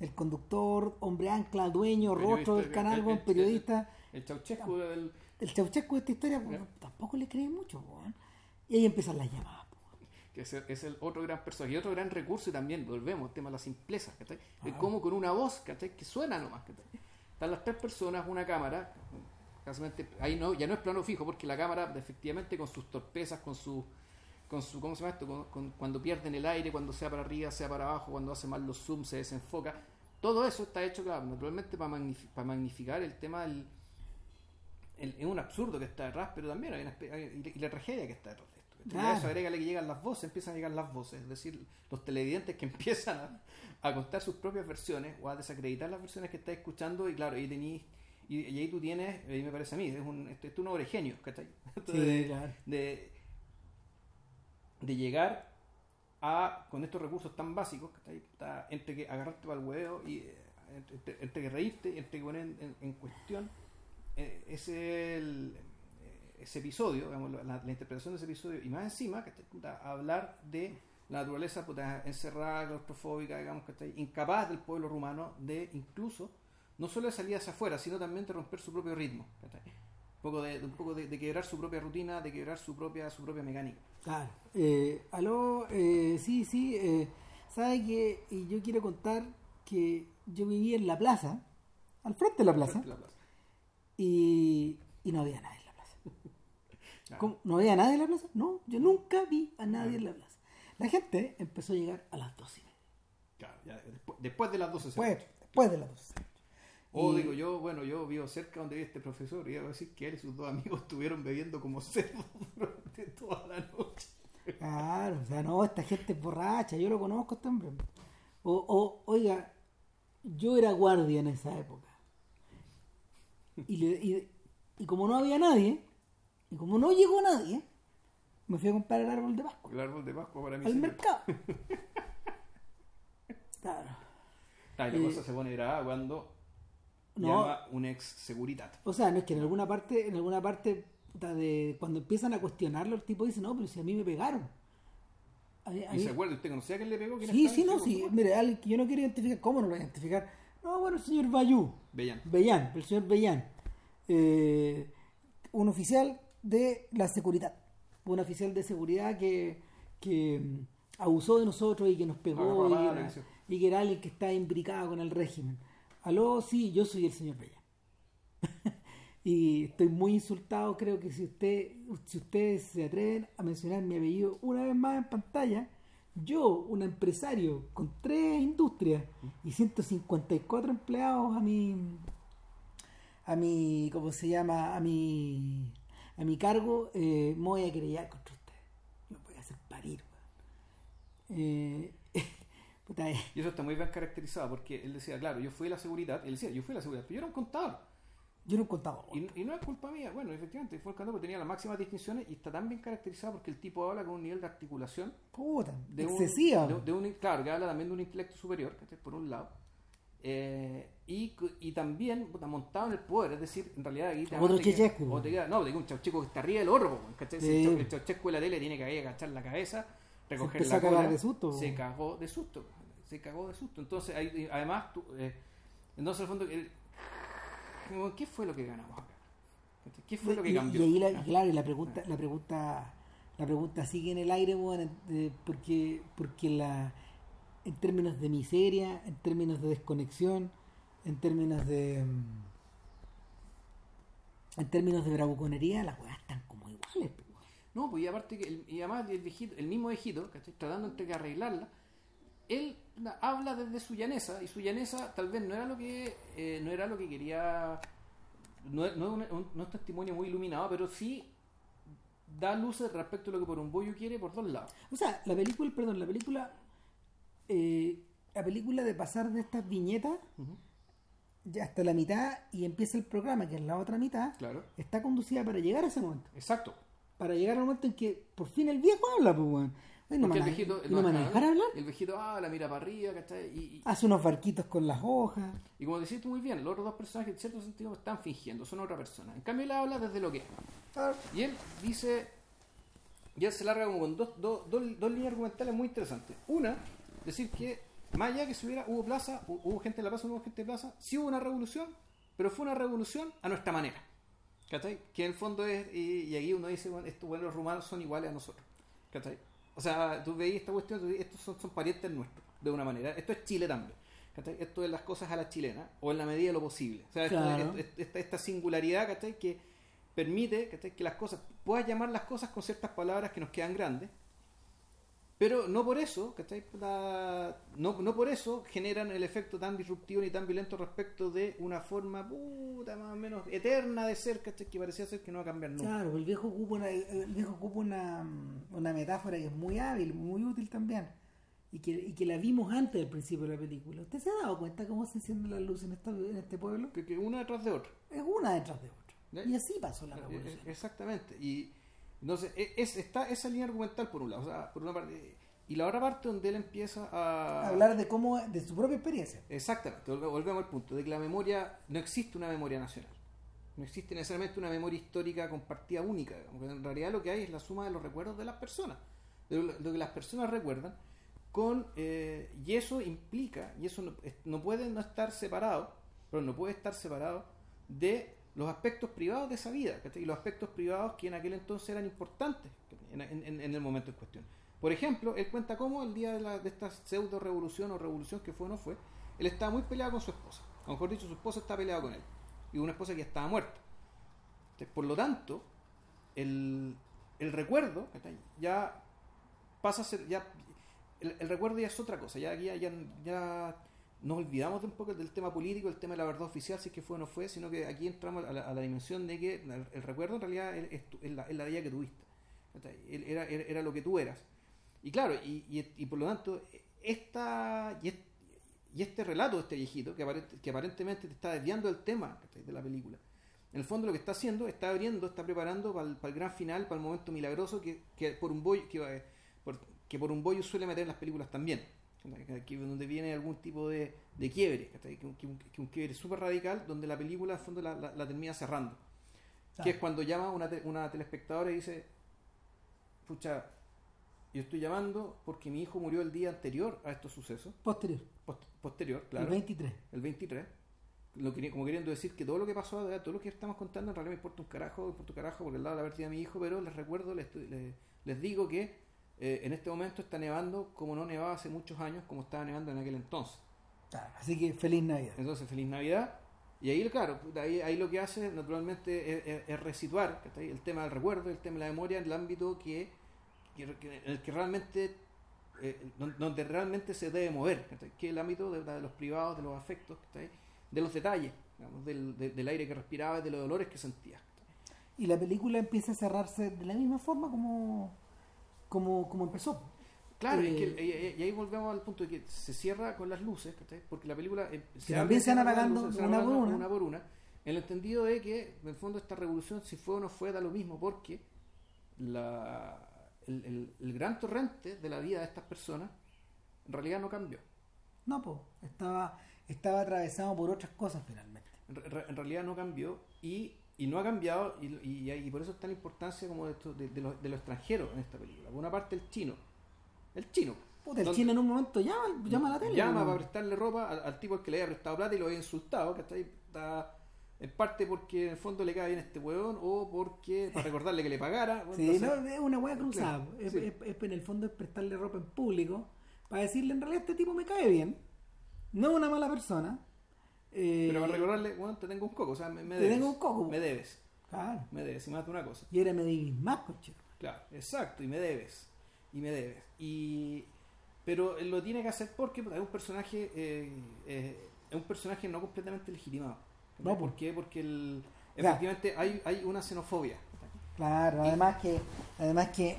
el conductor, hombre ancla, dueño, Periodista, rostro del el- canal, weón, periodista, El Ceausescu del... el Ceausescu de esta historia, tampoco le cree mucho, weón. Y ahí empiezan las llamadas. que es el, es el otro gran personaje y otro gran recurso y también volvemos al tema de la simpleza ¿cachai? Ah. como con una voz ¿cachai? que suena nomás ¿cachai? Están las tres personas una cámara ahí no ya no es plano fijo porque la cámara efectivamente con sus torpezas con su con su cómo se llama esto Con- con- cuando pierden el aire cuando sea para arriba sea para abajo cuando hace mal los zooms se desenfoca todo eso está hecho claro naturalmente para, magnifi- para magnificar el tema del el- es un absurdo que está detrás, pero también hay una hay- y la tragedia que está detrás de esto. ¿cachai? Y a Claro. eso agrégale que llegan las voces, empiezan a llegar las voces, es decir, los televidentes que empiezan a, a contar sus propias versiones o a desacreditar las versiones que estás escuchando, y claro, ahí tenís, y, y ahí tú tienes, ahí me parece a mí, es un, este, es un obra genio, ¿cachai? Esto de, claro. de, de llegar a, con estos recursos tan básicos, ¿cachai? Está entre que agarrarte para el huevo y eh, entre, entre- que reírte y entre que poner en, en cuestión eh, ese, el- eh, ese episodio, digamos, la, la interpretación de ese episodio, y más encima, ¿cachai? Hablar de la naturaleza puta, encerrada, claustrofóbica, digamos, ¿cachai? incapaz del pueblo rumano de incluso, no solo de salir hacia afuera, sino también de romper su propio ritmo, un poco de, un poco de, de quebrar su propia rutina, de quebrar su propia, su propia mecánica. Claro. Eh, aló, eh, sí, sí. Eh, ¿Sabe que Y yo quiero contar que yo vivía en la plaza, al frente de la plaza, la y, y no había nadie en la plaza. Claro. ¿Cómo? ¿No había nadie en la plaza? No, yo nunca vi a nadie en la plaza. La gente empezó a llegar a las 12 y media. Claro, ya después, después de las 12 Después, después de las 12. O Y- digo yo, bueno, yo vivo cerca donde vive este profesor y iba a decir que él y sus dos amigos estuvieron bebiendo como cerdos durante toda la noche. Claro, o sea, no, esta gente es borracha, yo lo conozco este hombre. O, o, oiga, yo era guardia en esa época. Y, le- y- y como no había nadie, y como no llegó nadie, me fui a comprar el árbol de Pascua El árbol de Pascua para mí. al señor. mercado. Claro. Ah, y la Eh, cosa se pone grave cuando No. llama un ex seguridad. O sea, no es que en alguna parte, en alguna parte de cuando empiezan a cuestionarlo, el tipo dice, no, pero si a mí me pegaron. A ¿Y mí- se acuerda? ¿Usted conocía a quién le pegó? ¿Quién Sí, sí, no, sí. Mire, alguien que yo no quiero identificar, ¿cómo no lo voy a identificar? No, bueno, el señor Bayú, Bellán. Bellán, el señor Bellán, eh, un oficial de la seguridad, un oficial de seguridad que, que mm, abusó de nosotros y que nos pegó Agarró y, que era, sí. y que era alguien que está imbricado con el régimen. Aló, sí, yo soy el señor Bellán. y estoy muy insultado, creo que si usted si ustedes se atreven a mencionar mi apellido una vez más en pantalla, yo, un empresario con tres industrias y 154 empleados a mi a mi ¿cómo se llama? a mi a mi cargo, eh, me voy a querellar contra usted. Yo voy a hacer parir. Eh, puta, eh, Y eso está muy bien caracterizado porque él decía, claro, yo fui la seguridad. Él decía, yo fui la seguridad, pero yo era un contador. yo no he contado. Y, y no es culpa mía. Bueno, efectivamente, fue el contador porque tenía las máximas distinciones y está tan bien caracterizado porque el tipo habla con un nivel de articulación Puta, de un- excesiva. de, de un, claro, que habla también de un intelecto superior, por un lado. Eh, y, y también puta, montado en el poder, es decir, en realidad aquí te- Otro te queda- Ceausescu. o te queda- No, te queda un Ceausescu que está arriba del otro, po, ¿cachai? Sí. el Chau- el Ceausescu de la tele tiene que ahí agachar la cabeza, recoger empezó la cola, de susto. Se cagó de susto, se cagó de susto. Entonces, ahí- y además, tú, eh, entonces, al fondo, el- ¿qué fue lo que ganamos acá? ¿Qué fue lo que cambió? Y, ahí la, y claro, y la pregunta, la pregunta, la pregunta sigue en el aire, eh, porque, porque la, en términos de miseria, en términos de desconexión, en términos de, mm, en términos de bravuconería, las weas están como iguales. No, pues y aparte que el, y además el viejito, el mismo viejito, ¿cachai? tratando entre que arreglarla, él habla desde su llaneza, y su llaneza tal vez no era lo que eh, no era lo que quería no, es- no, un, un- no es un testimonio muy iluminado, pero sí da luces respecto a lo que por un bollo quiere por dos lados. O sea, la película, perdón, la película, eh, la película de pasar de estas viñetas ya hasta la mitad y empieza el programa, que es la otra mitad, Claro. está conducida para llegar a ese momento. Exacto. para llegar al momento en que por fin el viejo habla, pues. Ay, no el viejito ¿y no me van a deja dejar hablar. El viejito habla, mira para arriba, ¿cachai? Y, y- Hace unos barquitos con las hojas. Y como decís tú muy bien, los otros dos personajes en cierto sentido están fingiendo, son otra persona. En cambio él habla desde lo que es. Y él dice, y él se larga como con dos, dos, dos, dos líneas argumentales muy interesantes. Una, decir que más allá que si hubiera, hubo plaza, hu- hubo gente en la plaza, no hubo gente en plaza, sí hubo una revolución, pero fue una revolución a nuestra manera. ¿Cachai? Que en el fondo es, y, y aquí uno dice, bueno, estos buenos rumanos son iguales a nosotros. ¿Cachai? O sea, tú veis esta cuestión, tú veis, estos son, son parientes nuestros, de una manera. Esto es Chile también. ¿cachai? Esto es las cosas a la chilena, o en la medida de lo posible. O sea, esto- Claro. esto- esto- esta, esta singularidad, ¿cachai? Que permite ¿cachai? que las cosas, puedas llamar las cosas con ciertas palabras que nos quedan grandes, pero no por eso, ¿cachai? La- no, no por eso generan el efecto tan disruptivo ni tan violento respecto de una forma puta más o menos eterna de ser, ¿cachai? Que parecía ser que no va a cambiar nunca. Claro, el viejo ocupa una, el viejo ocupa una, una metáfora que es muy hábil, muy útil también. Y que, y que la vimos antes del principio de la película. ¿Usted se ha dado cuenta cómo se encienden las luces en, esta- en este pueblo? Que, que una detrás de otra. Es una detrás de otra. Y así pasó la Eh, revolución. Exactamente. Y entonces e- es, está esa línea argumental por un lado, o sea, por una parte, y la otra parte donde él empieza a Hablar de cómo, de su propia experiencia. Exactamente, volve- volvemos al punto de que la memoria, no existe una memoria nacional. No existe necesariamente una memoria histórica compartida única. digamos, en realidad lo que hay es la suma de los recuerdos de las personas. De lo, que las personas recuerdan. con eh, Y eso implica, y eso no, no puede no estar separado, pero no puede estar separado de los aspectos privados de esa vida. Y los aspectos privados que en aquel entonces eran importantes en, el momento en cuestión. Por ejemplo, él cuenta cómo el día de, la- de esta pseudo revolución o revolución que fue o no fue, él estaba muy peleado con su esposa. O mejor dicho, su esposa está peleada con él. Y una esposa que ya estaba muerta. Entonces, por lo tanto, el, el recuerdo ya pasa a ser. ya el, el recuerdo ya es otra cosa. Ya, ya, ya, ya nos olvidamos un poco del tema político, del tema de la verdad oficial, si es que fue o no fue, sino que aquí entramos a la, a la dimensión de que el, el recuerdo en realidad es, es la, es la vida que tuviste. Era, era, lo que tú eras. Y claro, y, por lo tanto, esta, y, est- y este relato de este viejito, que, que aparentemente te está desviando del tema de la película, en el fondo lo que está haciendo, está abriendo, está preparando para el, gran final, para el momento milagroso que, que por un que, por, que por un bollo suele meter en las películas también. Aquí donde viene algún tipo de, de quiebre, que, un, un, quiebre súper radical, donde la película al fondo la, la, termina cerrando. Que es cuando llama una, una telespectadora y dice, pucha, yo estoy llamando porque mi hijo murió el día anterior a estos sucesos. Posterior. posterior, claro. El 23. El 23. Lo que, como queriendo decir que todo lo que pasó, todo lo que estamos contando, en realidad me importa un carajo, me importa un carajo porque el lado de la partida de mi hijo, pero les recuerdo, les, les, digo que eh, en este momento está nevando como no nevaba hace muchos años, como estaba nevando en aquel entonces. así que feliz Navidad. Entonces, feliz Navidad. Y ahí, claro, ahí, ahí lo que hace naturalmente es, resituar el tema del recuerdo, el tema de la memoria en el ámbito que el que realmente eh, donde realmente se debe mover, que es el ámbito de, los privados, de los afectos, de los detalles, del, aire que respiraba de los dolores que sentía. Y la película empieza a cerrarse de la misma forma como, como, como empezó. Claro, eh, y ahí volvemos al punto de que se cierra con las luces, porque la película eh, se también se van apagando una, por una. una por una, en el entendido de que en el fondo esta revolución si fue o no fue da lo mismo porque la el, gran torrente de la vida de estas personas en realidad no cambió. No, pues, estaba, estaba atravesado por otras cosas finalmente. En, realidad no cambió y, y no ha cambiado y, y, por eso está la importancia como de, de, los, de extranjeros en esta película. Por una parte el chino, el chino. el chino en un momento llama, llama a la tele. Llama para prestarle ropa al, tipo al que le había prestado plata y lo había insultado, que está ahí, está en parte porque en el fondo le cae bien este hueón o porque para recordarle que le pagara. sí, no, es una hueá cruzada. es, en el fondo es prestarle ropa en público para decirle en realidad este tipo me cae bien. No es una mala persona. Eh, Pero para recordarle, bueno, te tengo un coco, o sea, me, debes. Te tengo un coco. Me debes. Claro. Me debes, y más de una cosa. Y era me debes más, coche. Claro, exacto, y me debes. Y me debes. Y... Pero él lo tiene que hacer porque es un personaje, eh, eh, es un personaje no completamente legitimado. No, ¿Por qué? Porque el, efectivamente hay, hay una xenofobia. Claro, además que además que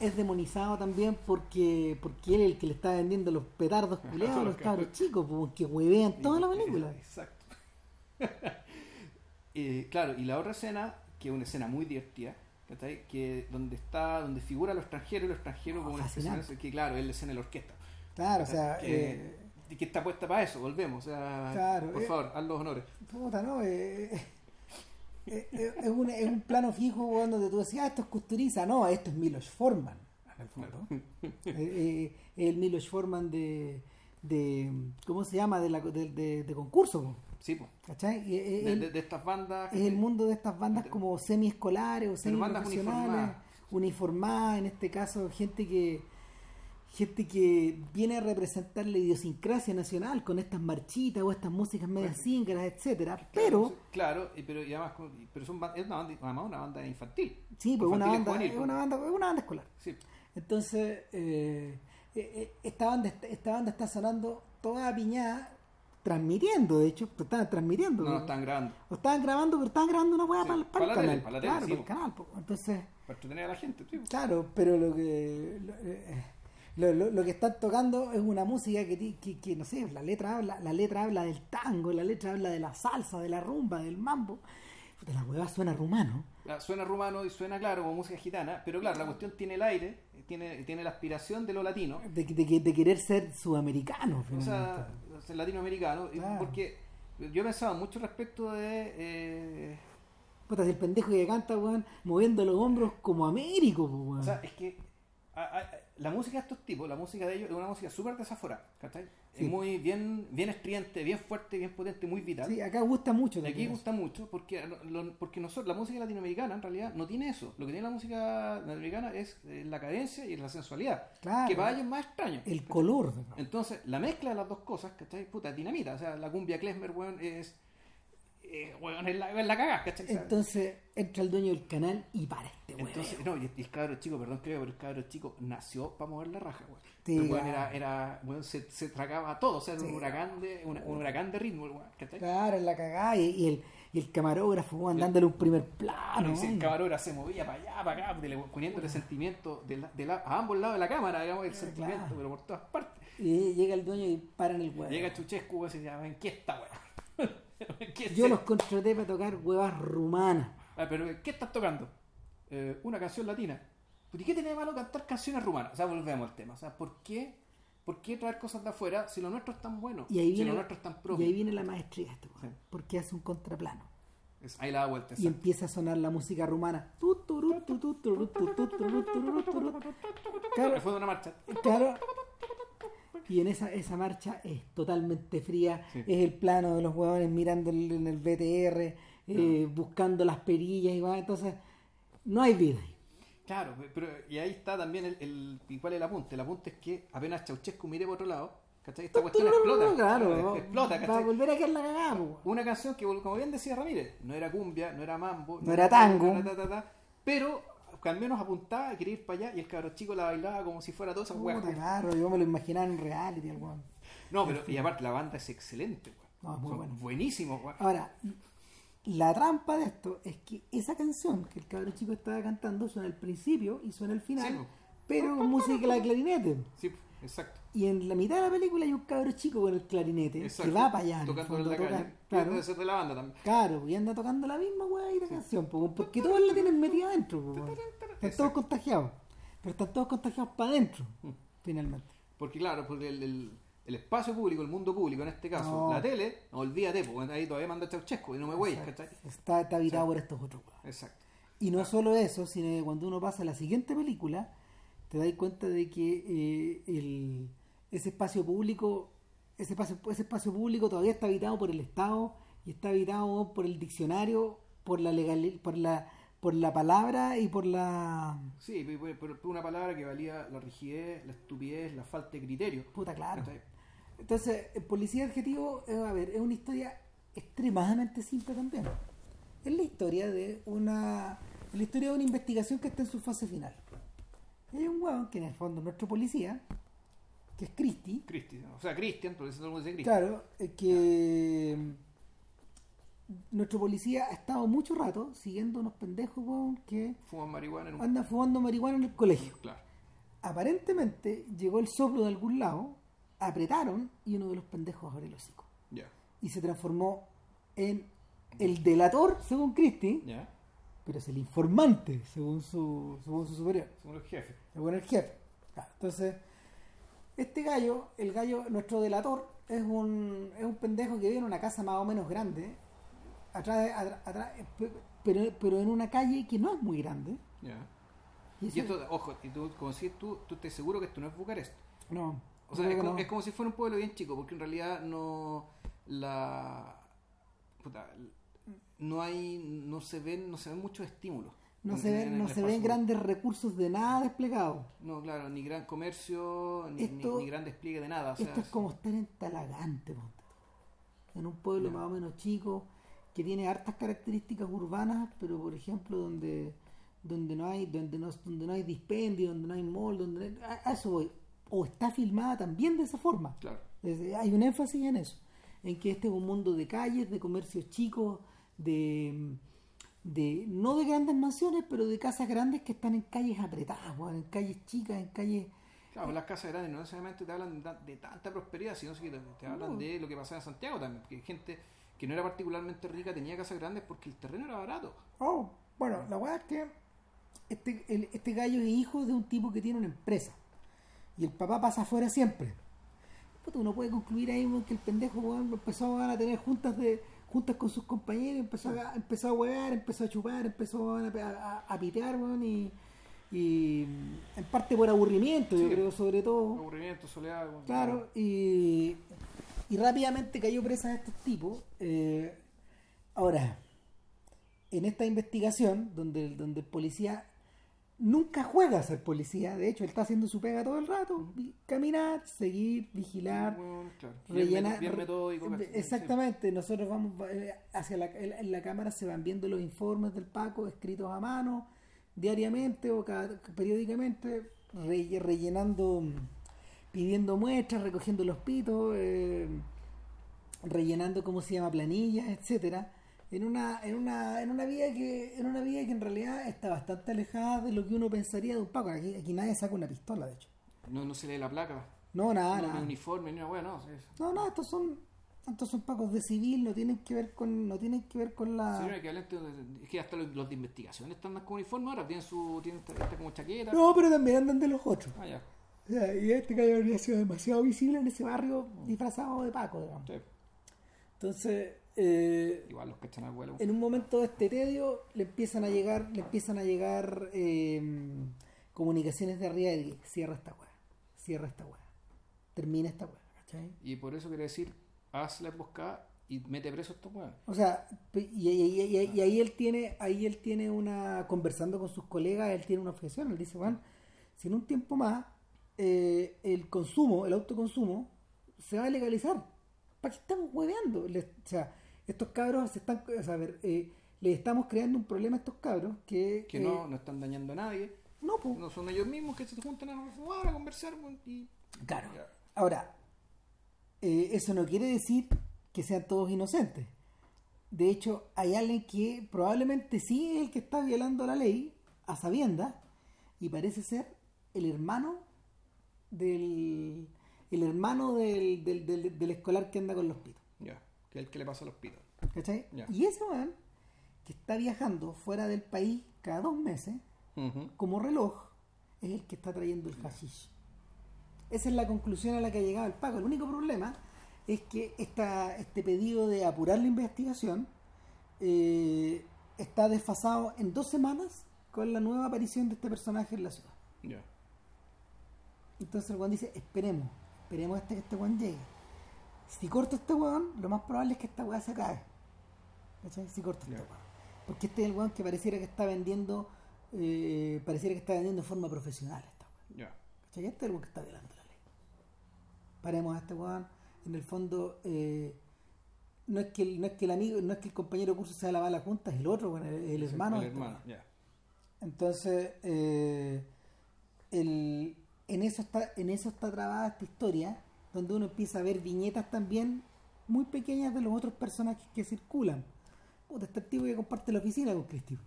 es demonizado también porque porque él es el que le está vendiendo los petardos culeados a los cabros chicos, porque huevean toda la película. Exacto. claro, y la otra escena, que es una escena muy divertida, que donde está, donde figura lo extranjero y lo extranjero como una que claro, es en la orquesta. Claro, o sea, eh, que está puesta para eso, volvemos. O sea, por eh, favor, haz los honores. Puta, no, eh, eh, un, plano fijo donde tú decías, ah, esto es custuriza. No, esto es Milos Forman, en el fondo. el Milos Forman de, de. ¿Cómo se llama? De, la, de, de, concurso. Sí, pues. ¿Cachai? De, de, estas bandas. Es el mundo de estas bandas como semi-escolares o semi-profesionales, uniformadas, en este caso, gente que gente que viene a representar la idiosincrasia nacional con estas marchitas o estas músicas medias cíngaras, etcétera, pero claro, pero y además pero es una banda, además una banda infantil. Sí, pues una banda, es una banda, una banda escolar. Sí. Entonces, eh, eh, eh, esta banda esta banda está sonando toda piñada transmitiendo, de hecho, estaban transmitiendo. No, están grabando. Lo estaban grabando, pero estaban grabando una hueá para, para, el canal. para la tele, claro, para el canal. Entonces, para entretener a la gente. Claro, pero lo que lo, lo, que están tocando es una música que, que, que, no sé, la letra habla, la letra habla del tango, la letra habla de la salsa, de la rumba, del mambo. la hueva suena rumano. suena rumano y suena claro como música gitana, pero claro, la cuestión tiene el aire, tiene, tiene la aspiración de lo latino. De, de, de querer ser sudamericano. O sea, ser latinoamericano, porque yo he pensado mucho respecto de... Eh... Puta, el pendejo que canta, weón, moviendo los hombros como Américo, weón. O sea, es que la música de estos tipos, la música de ellos, es una música súper desaforada, ¿cachai? Es muy bien, bien estridente, bien fuerte, bien potente, muy vital. Sí, acá gusta mucho. Aquí gusta mucho porque, porque nosotros, la música latinoamericana en realidad no tiene eso. Lo que tiene la música latinoamericana es eh, la cadencia y la sensualidad. Claro. Que para ellos es más extraño. El color. Entonces, la mezcla de las dos cosas, ¿cachai? Puta, dinamita. O sea, la cumbia klezmer, weón, es eh, es la, la cagada, ¿cachai? Entonces entra el dueño del canal y para este weón. Entonces, no, y el cabro chico, perdón creo, pero el cabro chico nació para mover la raja, weón. Sí, era, era weón, se, se tragaba todo, o sea, era un huracán de, un, huracán de ritmo, weón, ¿cachai? Claro, en la cagada y, el y el camarógrafo weón, dándole un primer plano. el camarógrafo se movía para allá, para acá, poniéndole sentimiento de la, de la, a ambos lados de la cámara, digamos, el sentimiento, pero por todas partes. Y llega el dueño y para en el weón. Llega Chuchescu y dice, ¿en qué está, weón? ¿Qué Yo los contraté para tocar huevas rumanas. Ah, pero ¿qué estás tocando? Eh, una canción latina. ¿Pero ¿y qué tiene de malo cantar canciones rumanas? O sea, volvemos al tema. O sea, ¿por qué, ¿por qué traer cosas de afuera si lo nuestro es tan bueno? Y ahí si viene, lo la, nuestro es tan y propio. ahí viene la maestría weón, Sí. Porque hace un contraplano. Es- ahí la da vuelta. Y empieza a sonar la música rumana. Claro, Después de una marcha. Claro. Y en esa, esa marcha es totalmente fría. Sí. Es el plano de los huevones mirando el- en el BTR, eh, buscando las perillas y va. Entonces, no hay vida ahí. Claro, pero y ahí está también el, el ¿y cuál es el apunte? El apunte es que apenas Ceausescu mire por otro lado, ¿cachai? Esta cuestión explota. Claro, explota, va a ¿cachai? volver a quedar la cagada. Una canción que, como bien decía Ramírez, no era cumbia, no era mambo, No era tango. pero al menos apuntaba quería ir para allá y el cabro chico la bailaba como si fuera toda esa. Puta, claro, yo me lo imaginaba en reality, el weón. No, pero y aparte la banda es excelente, weón. No, es muy Son buena. buenísimos, weón. Ahora, la trampa de esto es que esa canción que el cabro chico estaba cantando suena al principio y suena al final, Sí, pero con música de clarinete. Sí, exacto. Y en la mitad de la película hay un cabro chico con el clarinete exacto. que va para allá. en el Tocando en fondo, la toca- calle. Claro, Puede ser de la banda también. claro, y anda tocando la misma weá y la canción, po, porque todos la tienen metida adentro. Están todos contagiados, pero están todos contagiados para adentro, Mm. finalmente. Porque claro, porque el, el- el espacio público, el mundo público en este caso, No. la tele, no, olvídate, pues ahí todavía manda Ceausescu y no me voy, ¿cachai? Está, está habitado por estos otros weón. Exacto. Y no solo eso, sino que cuando uno pasa a la siguiente película, te das cuenta de que eh, el- ese espacio público, ese espacio, ese espacio público todavía está habitado por el Estado y está habitado por el diccionario, por la legal, por la, por la palabra y por la Sí, por, por- por una palabra que valía la rigidez, la estupidez, la falta de criterio. puta claro. Entonces, el policía adjetivo, eh, a ver, es una historia extremadamente simple también. Es la historia de una, es la historia de una investigación que está en su fase final. Y hay un huevón que en el fondo es nuestro policía, que es Christy, Cristi, o sea, Cristian, porque eso el mundo dice Cristian. claro, que nuestro policía ha estado mucho rato siguiendo unos pendejos huevón, que Fuman marihuana en un... andan fumando marihuana en el colegio. Claro. Aparentemente llegó el soplo de algún lado, apretaron y uno de los pendejos abrió el hocico. Ya. y se transformó en el delator, según Christie, Ya. pero es el informante, según su, según su superior, Somos los jefes. según el jefe. Claro, entonces, este gallo, el gallo, nuestro delator, es un, es un pendejo que vive en una casa más o menos grande, atrás, atrás- atrás, pe- pero, pero en una calle que no es muy grande. Ya. Y Y esto, ojo, y tú, como si tú, tú estás seguro que esto no es Bucarest. no, O sea, es como, no. es como si fuera un pueblo bien chico, porque en realidad no la puta, no hay no se ven no se ven muchos estímulos. No se en ven, no se ven grandes recursos de nada desplegados. No, claro, ni gran comercio, ni, Esto- ni, ni gran despliegue de nada. O sea, Esto es como estar en Talagante, en un pueblo más o menos chico que tiene hartas características urbanas, pero por ejemplo donde donde no hay donde no donde no hay dispendio, donde no hay mall, donde no hay- a, eso voy. O está filmada también de esa forma. Claro. Hay un énfasis en eso, en que este es un mundo de calles, de comercios chicos, de de no de grandes mansiones, pero de casas grandes que están en calles apretadas, en calles chicas, en calles Claro, las casas grandes no necesariamente te hablan de, tanta prosperidad, sino que te, hablan No. de lo que pasaba en Santiago también, porque gente que no era particularmente rica tenía casas grandes porque el terreno era barato. Oh, bueno, la weá es que este, el- este gallo es hijo de un tipo que tiene una empresa. Y el papá pasa afuera siempre. Puta, uno puede concluir ahí que el pendejo empezó a tener juntas de juntas con sus compañeros, empezó a, empezó a huear, empezó a chupar, empezó a, a, a pitear, weón, y, y en parte por aburrimiento, yo creo, sobre todo. Aburrimiento, soledad. bueno, Claro, y, y rápidamente cayó presa de estos tipos. Eh, ahora, en esta investigación, donde, donde el policía nunca juega a ser policía, de hecho, él está haciendo su pega todo el rato: caminar, seguir, vigilar. Bueno, claro. Bien, rellenar. exactamente. Nosotros vamos eh, hacia la en, la cámara se van viendo los informes del Paco escritos a mano diariamente o cada, periódicamente re- rellenando pidiendo muestras recogiendo los pitos eh, rellenando cómo se llama planillas etcétera en una en una en una vida que en una vida que en realidad está bastante alejada de lo que uno pensaría de un Paco aquí, aquí nadie saca una pistola de hecho No, no se lee la placa. no nada no, nada ni uniforme, ni una wea, no. sí, sí. no, no, estos son tanto son pacos de civil, no tienen que ver con, no tienen que ver con la. Equivalente, es que hasta los, los de investigación están más como uniformes ahora, tienen su, tienen esta, esta como chaqueta. No, pero también andan de los otros. Ah, ya. O sea, y este que habría sido demasiado visible en ese barrio disfrazado de Paco, digamos. Sí. Entonces, eh, Igual los cachan al vuelo. en un momento de este tedio le empiezan a llegar, le empiezan a llegar eh, comunicaciones de arriba y cierra esta weá, cierra esta weá, termina esta weá, ¿cachai? Y por eso quiere decir, haz la emboscada y mete preso a estos weones. O sea, y, y- y- y- y ahí él tiene, ahí él tiene una, conversando con sus colegas, él tiene una objeción, él dice, Juan, si en un tiempo más eh, el consumo, el autoconsumo, se va a legalizar. ¿Para qué estamos hueveando? O sea, estos cabros se están, o sea, a ver, eh, le estamos creando un problema a estos cabros que, Que eh, no, no están dañando a nadie. no, po. No son ellos mismos que se juntan a fumar, a conversar y... Claro. Ahora, eh, eso no quiere decir que sean todos inocentes. De hecho, hay alguien que probablemente sí es el que está violando la ley a sabiendas y parece ser el hermano del el hermano del, del, del- del escolar que anda con los pitos. Ya, que es el que le pasa a los pitos. ¿Cachai? Y ese man que está viajando fuera del país cada dos meses como reloj es el que está trayendo el hashish. Esa es la conclusión a la que ha llegado el Paco. El único problema es que esta, este pedido de apurar la investigación eh, está desfasado en dos semanas con la nueva aparición de este personaje en la ciudad. Entonces el weón dice, esperemos, esperemos hasta que este weón llegue. Si corto este weón, lo más probable es que esta weá se acabe. ¿Cachai? Si corto este weón. Porque este es el weón que pareciera que está vendiendo, eh, pareciera que está vendiendo de forma profesional esta. Ya. ¿Cachai? Este es el weón que está violando la ley. Paremos a este weón. En el fondo, eh, no es que el, no es que el amigo, no es que el compañero de curso sea la bala junta, es el otro, weón, el, hermano. El este hermano, weón. ya. Entonces, eh, el- en, eso está, en eso está trabada esta historia, donde uno empieza a ver viñetas también muy pequeñas de los otros personajes que circulan. Puta, está el tipo que comparte la oficina con Cristi,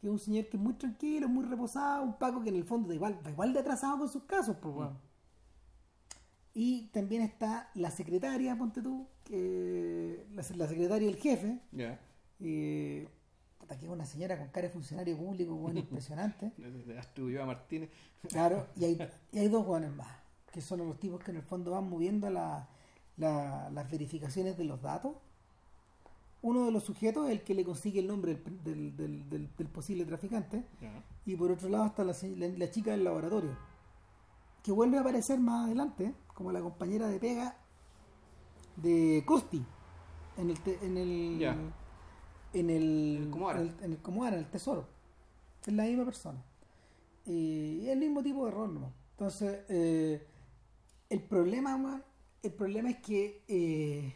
que es un señor que es muy tranquilo, muy reposado, un Paco que en el fondo da igual, va igual de atrasado con sus casos, pues, weón. Y también está la secretaria, ponte tú, que la, la secretaria del jefe, Ya. eh, puta, que es una señora con cara de funcionario público, bueno, impresionante. Astudillo a Martínez. Claro, y hay, y hay dos guanes más, que son los tipos que en el fondo van moviendo la- la- las verificaciones de los datos. Uno de los sujetos es el que le consigue el nombre del, del- del- del- del posible traficante, y por otro lado está la, la- chica del laboratorio, que vuelve a aparecer más adelante como la compañera de pega de Costi en el, te- en el, en el, Comoara. en el, en el Comoara, el tesoro. Es la misma persona. Y es el mismo tipo de rol, ¿no? Entonces, eh, el problema, el problema es que eh,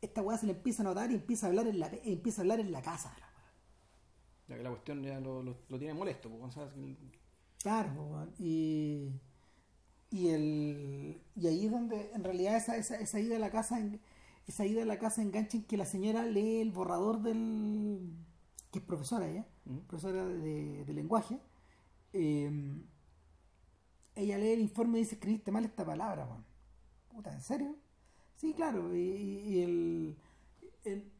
esta weá se le empieza a notar y empieza a hablar en la, empieza a hablar en la casa. la. Ya que la cuestión ya lo, lo, lo tiene molesto. pues, sea, que- Claro, weón. y, y el y ahí es donde en realidad esa, esa, esa ida a la casa esa ida a la casa engancha en que la señora lee el borrador del que es profesora ella, profesora de, de lenguaje eh, ella lee el informe y dice escribiste mal esta palabra weón. puta, ¿en serio? sí, claro y, el, el-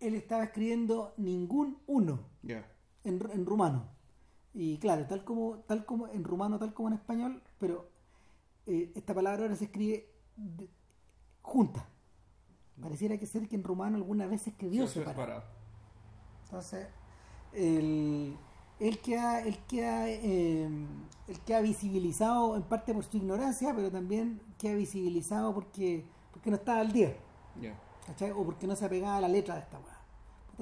él estaba escribiendo ningún uno Ya. en, en rumano. Y claro, tal como, tal como en rumano, tal como en español, pero eh, esta palabra ahora se escribe de- junta. Pareciera que ser que en rumano alguna vez se escribió sí, separado. separado. Entonces, el, él queda, él queda, eh, él queda visibilizado en parte por su ignorancia, pero también queda visibilizado porque, porque no estaba al día. ¿cachai? O porque no se apegaba a la letra de esta weá.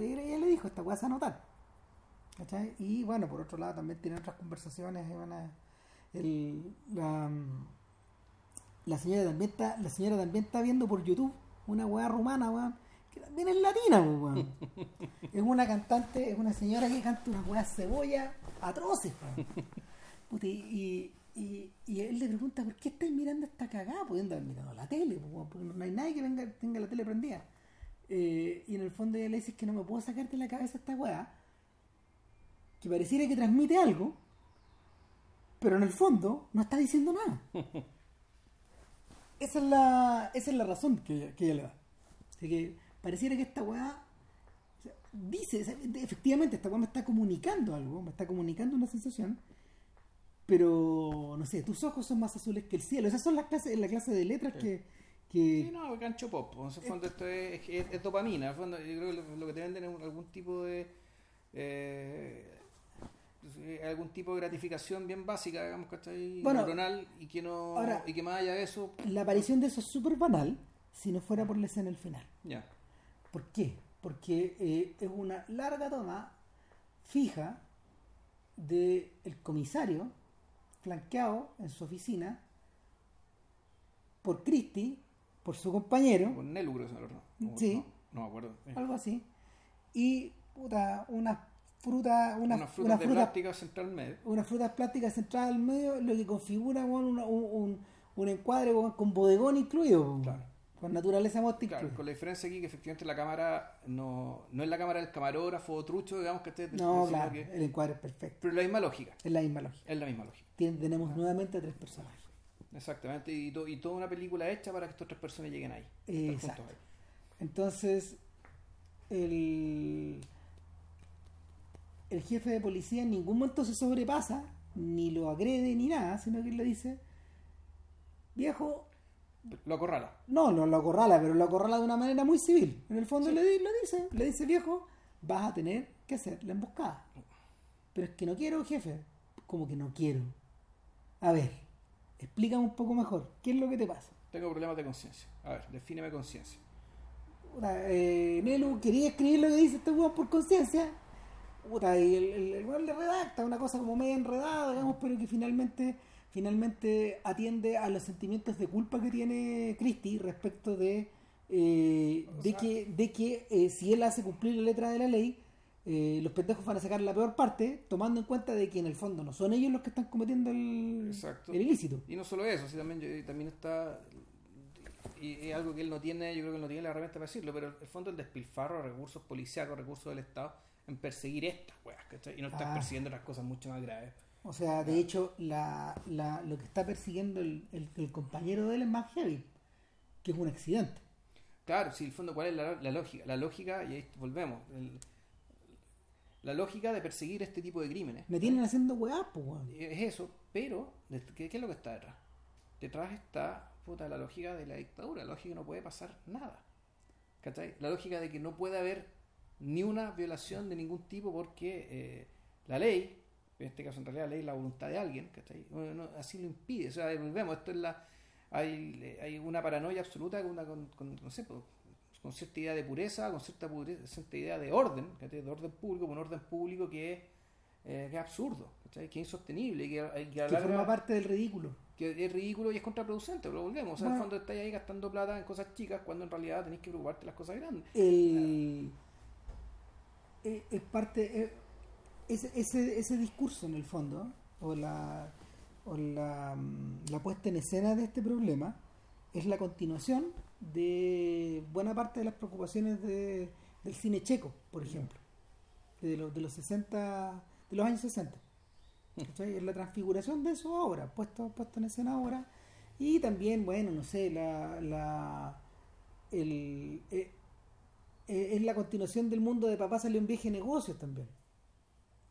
Ella le dijo, esta weá se anotar. ¿cachai? Y bueno, por otro lado también tiene otras conversaciones. el- la, la señora también está, la señora también está viendo por YouTube una weá rumana, weón, que también es latina, pues. Es una cantante, es una señora que canta unas weas cebolla atroces, y, y, y, él le pregunta, ¿por qué estás mirando esta cagada? Pudiendo haber mirado la tele, porque no hay nadie que venga, tenga la tele prendida. Eh, y en el fondo ella le dice "Es que no me puedo sacar de la cabeza esta weá, que pareciera que transmite algo, pero en el fondo no está diciendo nada. esa es la, esa es la razón que, que ella le da. Así que pareciera que esta weá o sea, dice, efectivamente, esta weá me está comunicando algo, me está comunicando una sensación, pero no sé, tus ojos son más azules que el cielo. Esas son las clases, la clase de letras que, que Sí, no, gancho pop. En el fondo esto es, es- es dopamina. En el fondo, yo creo que lo, lo que te venden es algún tipo de. eh, eh, algún tipo de gratificación bien básica, digamos, ¿cachai? Bueno, Neuronal y que no ahora- y que más allá de eso, la aparición de eso es súper banal si no fuera por la escena al final. ya. ¿Por qué? Porque eh, es una larga toma fija del el comisario flanqueado en su oficina por Christie, por su compañero, Con Nelu creo ¿no? Sí. No, no me acuerdo. Algo así, y puta, una fruta, una, Unas frutas una de fruta- plástica central medio. unas frutas plásticas centradas al medio, lo que configura una- un, un- un encuadre con bodegón incluido, Claro. Con naturaleza muerta Claro, con la diferencia aquí que efectivamente la cámara no, no es la cámara del camarógrafo o trucho, digamos que esté No, claro, que- el encuadre es perfecto. pero la misma lógica. Es la misma lógica. Es la misma lógica. Tien- tenemos nuevamente a tres personajes. Exactamente. Y, to- y toda una película hecha para que estas tres personas lleguen ahí. Exacto. ahí. Entonces, el, el jefe de policía en ningún momento se sobrepasa, ni lo agrede, ni nada, sino que le dice, viejo, Lo acorrala. no, no lo acorrala, pero lo acorrala de una manera muy civil. En el fondo le, di- le dice, le dice, viejo, vas a tener que hacer la emboscada. Pero es que no quiero, jefe. Como que no quiero. A ver, explícame un poco mejor, ¿qué es lo que te pasa? Tengo problemas de conciencia. A ver, defíneme conciencia. Eh, Nelu quería escribir lo que dice este weón por conciencia. Puta, y el, el, el weón le redacta una cosa como media enredada, digamos, pero que finalmente finalmente atiende a los sentimientos de culpa que tiene Christie respecto de, eh, de sea- que, de que eh, si él hace cumplir la letra de la ley, eh, los pendejos van a sacar la peor parte, tomando en cuenta de que en el fondo no son ellos los que están cometiendo el, el ilícito. Y no solo eso, sí, también, también está. Y es algo que él no tiene, yo creo que él no tiene la herramienta para decirlo, pero el fondo el despilfarro de recursos policiacos, recursos del Estado, en perseguir estas weas, ¿cachai? Y no estar Ah. persiguiendo otras cosas mucho más graves. O sea, de hecho, la, la, lo que está persiguiendo el, el, el compañero de él es más heavy, que es un accidente. Claro, sí, el fondo, ¿cuál es la, la lógica? La lógica, y ahí volvemos, el- la lógica de perseguir este tipo de crímenes. Me tienen haciendo weá, pues, weón. Es eso, pero ¿de- ¿qué, qué es lo que está detrás? Detrás está puta, la lógica de la dictadura, la lógica que no puede pasar nada. ¿Cachai? La lógica de que no puede haber ni una violación de ningún tipo porque eh, la ley, en este caso en realidad la ley es la voluntad de alguien, ¿cachai? No- no- así lo impide. O sea, volvemos, esto es la. Hay, hay una paranoia absoluta con, una, con, con, no sé, pues, con cierta idea de pureza, con cierta, pureza, cierta idea de orden, ¿cachai? de orden público, un orden público que es, eh, que es absurdo, ¿cachai? que es insostenible, que, que, Que forma parte del ridículo. que es ridículo y es contraproducente, pero volvemos. O sea, en Bueno. fondo estáis ahí gastando plata en cosas chicas cuando en realidad tenéis que preocuparte de las cosas grandes. El, eh, es parte. eh, ese, ese, ese discurso, en el fondo, o la, o la, mm, la puesta en escena de este problema, es la continuación de buena parte de las preocupaciones de, del cine checo, por ejemplo, de los, de los 60, de los años 60. ¿cachai? Es la transfiguración de eso ahora, puesto, puesto en escena ahora. Y también, bueno, no sé, la, la el, eh, eh, es la continuación del mundo de papá salió un viaje de negocios también.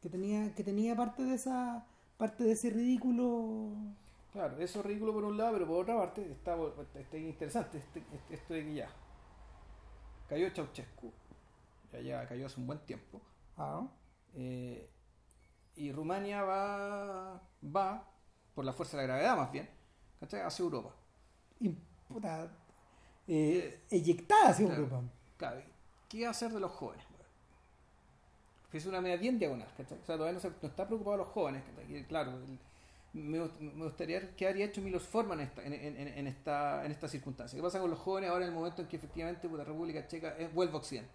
Que tenía, que tenía parte de esa, parte de ese ridículo. Claro, eso es ridículo por un lado, pero por otra parte está, está interesante este- este- esto de que ya cayó Ceausescu, ya, ya cayó hace un buen tiempo, Ah, eh, y Rumania va, va, por la fuerza de la gravedad más bien, ¿cachai? hacia Europa. y, puta, eh, eyectada hacia Claro. Europa. Claro, ¿qué va a hacer de los jóvenes? Que es una medida bien diagonal, ¿cachai? O sea, todavía no, se- no está preocupado los jóvenes, ¿cachai? Claro, el- me, me gustaría qué habría hecho Milos Forman en esta, en, en- en- esta, en esta circunstancia. ¿Qué pasa con los jóvenes ahora en el momento en que efectivamente la República Checa es, vuelve a Occidente?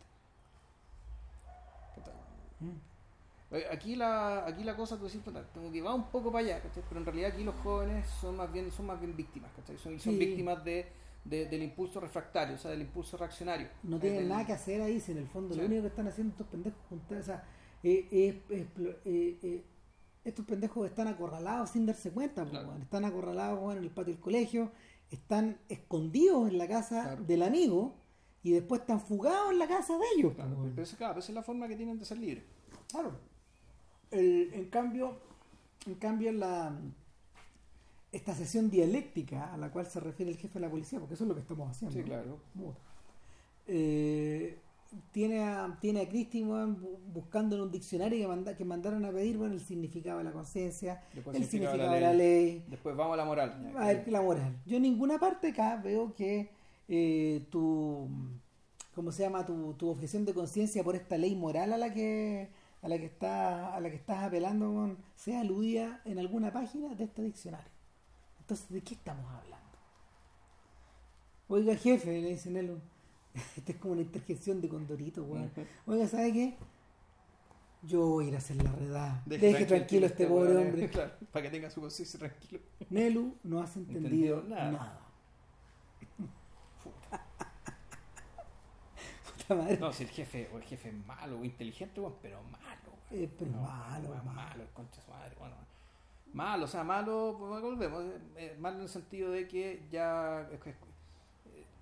¿Cachai? Mm. Eh, Aquí la, aquí la cosa, tú decís, puta, como que va un poco para allá, ¿cachai? pero en realidad aquí los jóvenes son más bien, son más bien víctimas, ¿cachai? Son, son Sí. víctimas de, de- del impulso refractario, o sea, del impulso reaccionario. No tienen nada que hacer ahí, si en el fondo Sí. lo único que están haciendo estos pendejos juntar, o sea, eh, eh, eh, estos pendejos están acorralados sin darse cuenta, pues, Claro. están acorralados en el patio del colegio, están escondidos en la casa Claro. del amigo y después están fugados en la casa de ellos. Claro, pues, pero esa, claro, esa es la forma que tienen de ser libres. Claro. El- en cambio, en cambio la esta sesión dialéctica a la cual se refiere el jefe de la policía, porque eso es lo que estamos haciendo. Sí, ¿no? claro. Puta. Eh, tiene a, tiene a Christie buscando en un diccionario que, manda- que mandaron a pedir bueno, el significado de la conciencia, el significado de la ley, Después vamos a la moral. a ver, la moral. Yo en ninguna parte acá veo que eh, tu, ¿cómo se llama? Tu, tu objeción de conciencia por esta ley moral a la que a la que está a la que estás apelando sea aludida en alguna página de este diccionario. Entonces, ¿de qué estamos hablando? Oiga, jefe, le dicen él. Esta es como una interjección de Condorito, weón. Oiga, ¿sabe qué? Yo voy a ir a hacer la redada. Deje, tranquilo a este pobre weón, hombre. Claro, para que tenga su conciencia tranquilo. Nelu, no has entendido, Entendido nada. nada. Puta madre. No, si el jefe, o el jefe es malo o inteligente, weón, pero malo. weón. Eh, pero No, malo, weón, malo. malo, el concha de su madre, bueno. Malo, o sea, malo, pues volvemos, eh, eh, malo en el sentido de que ya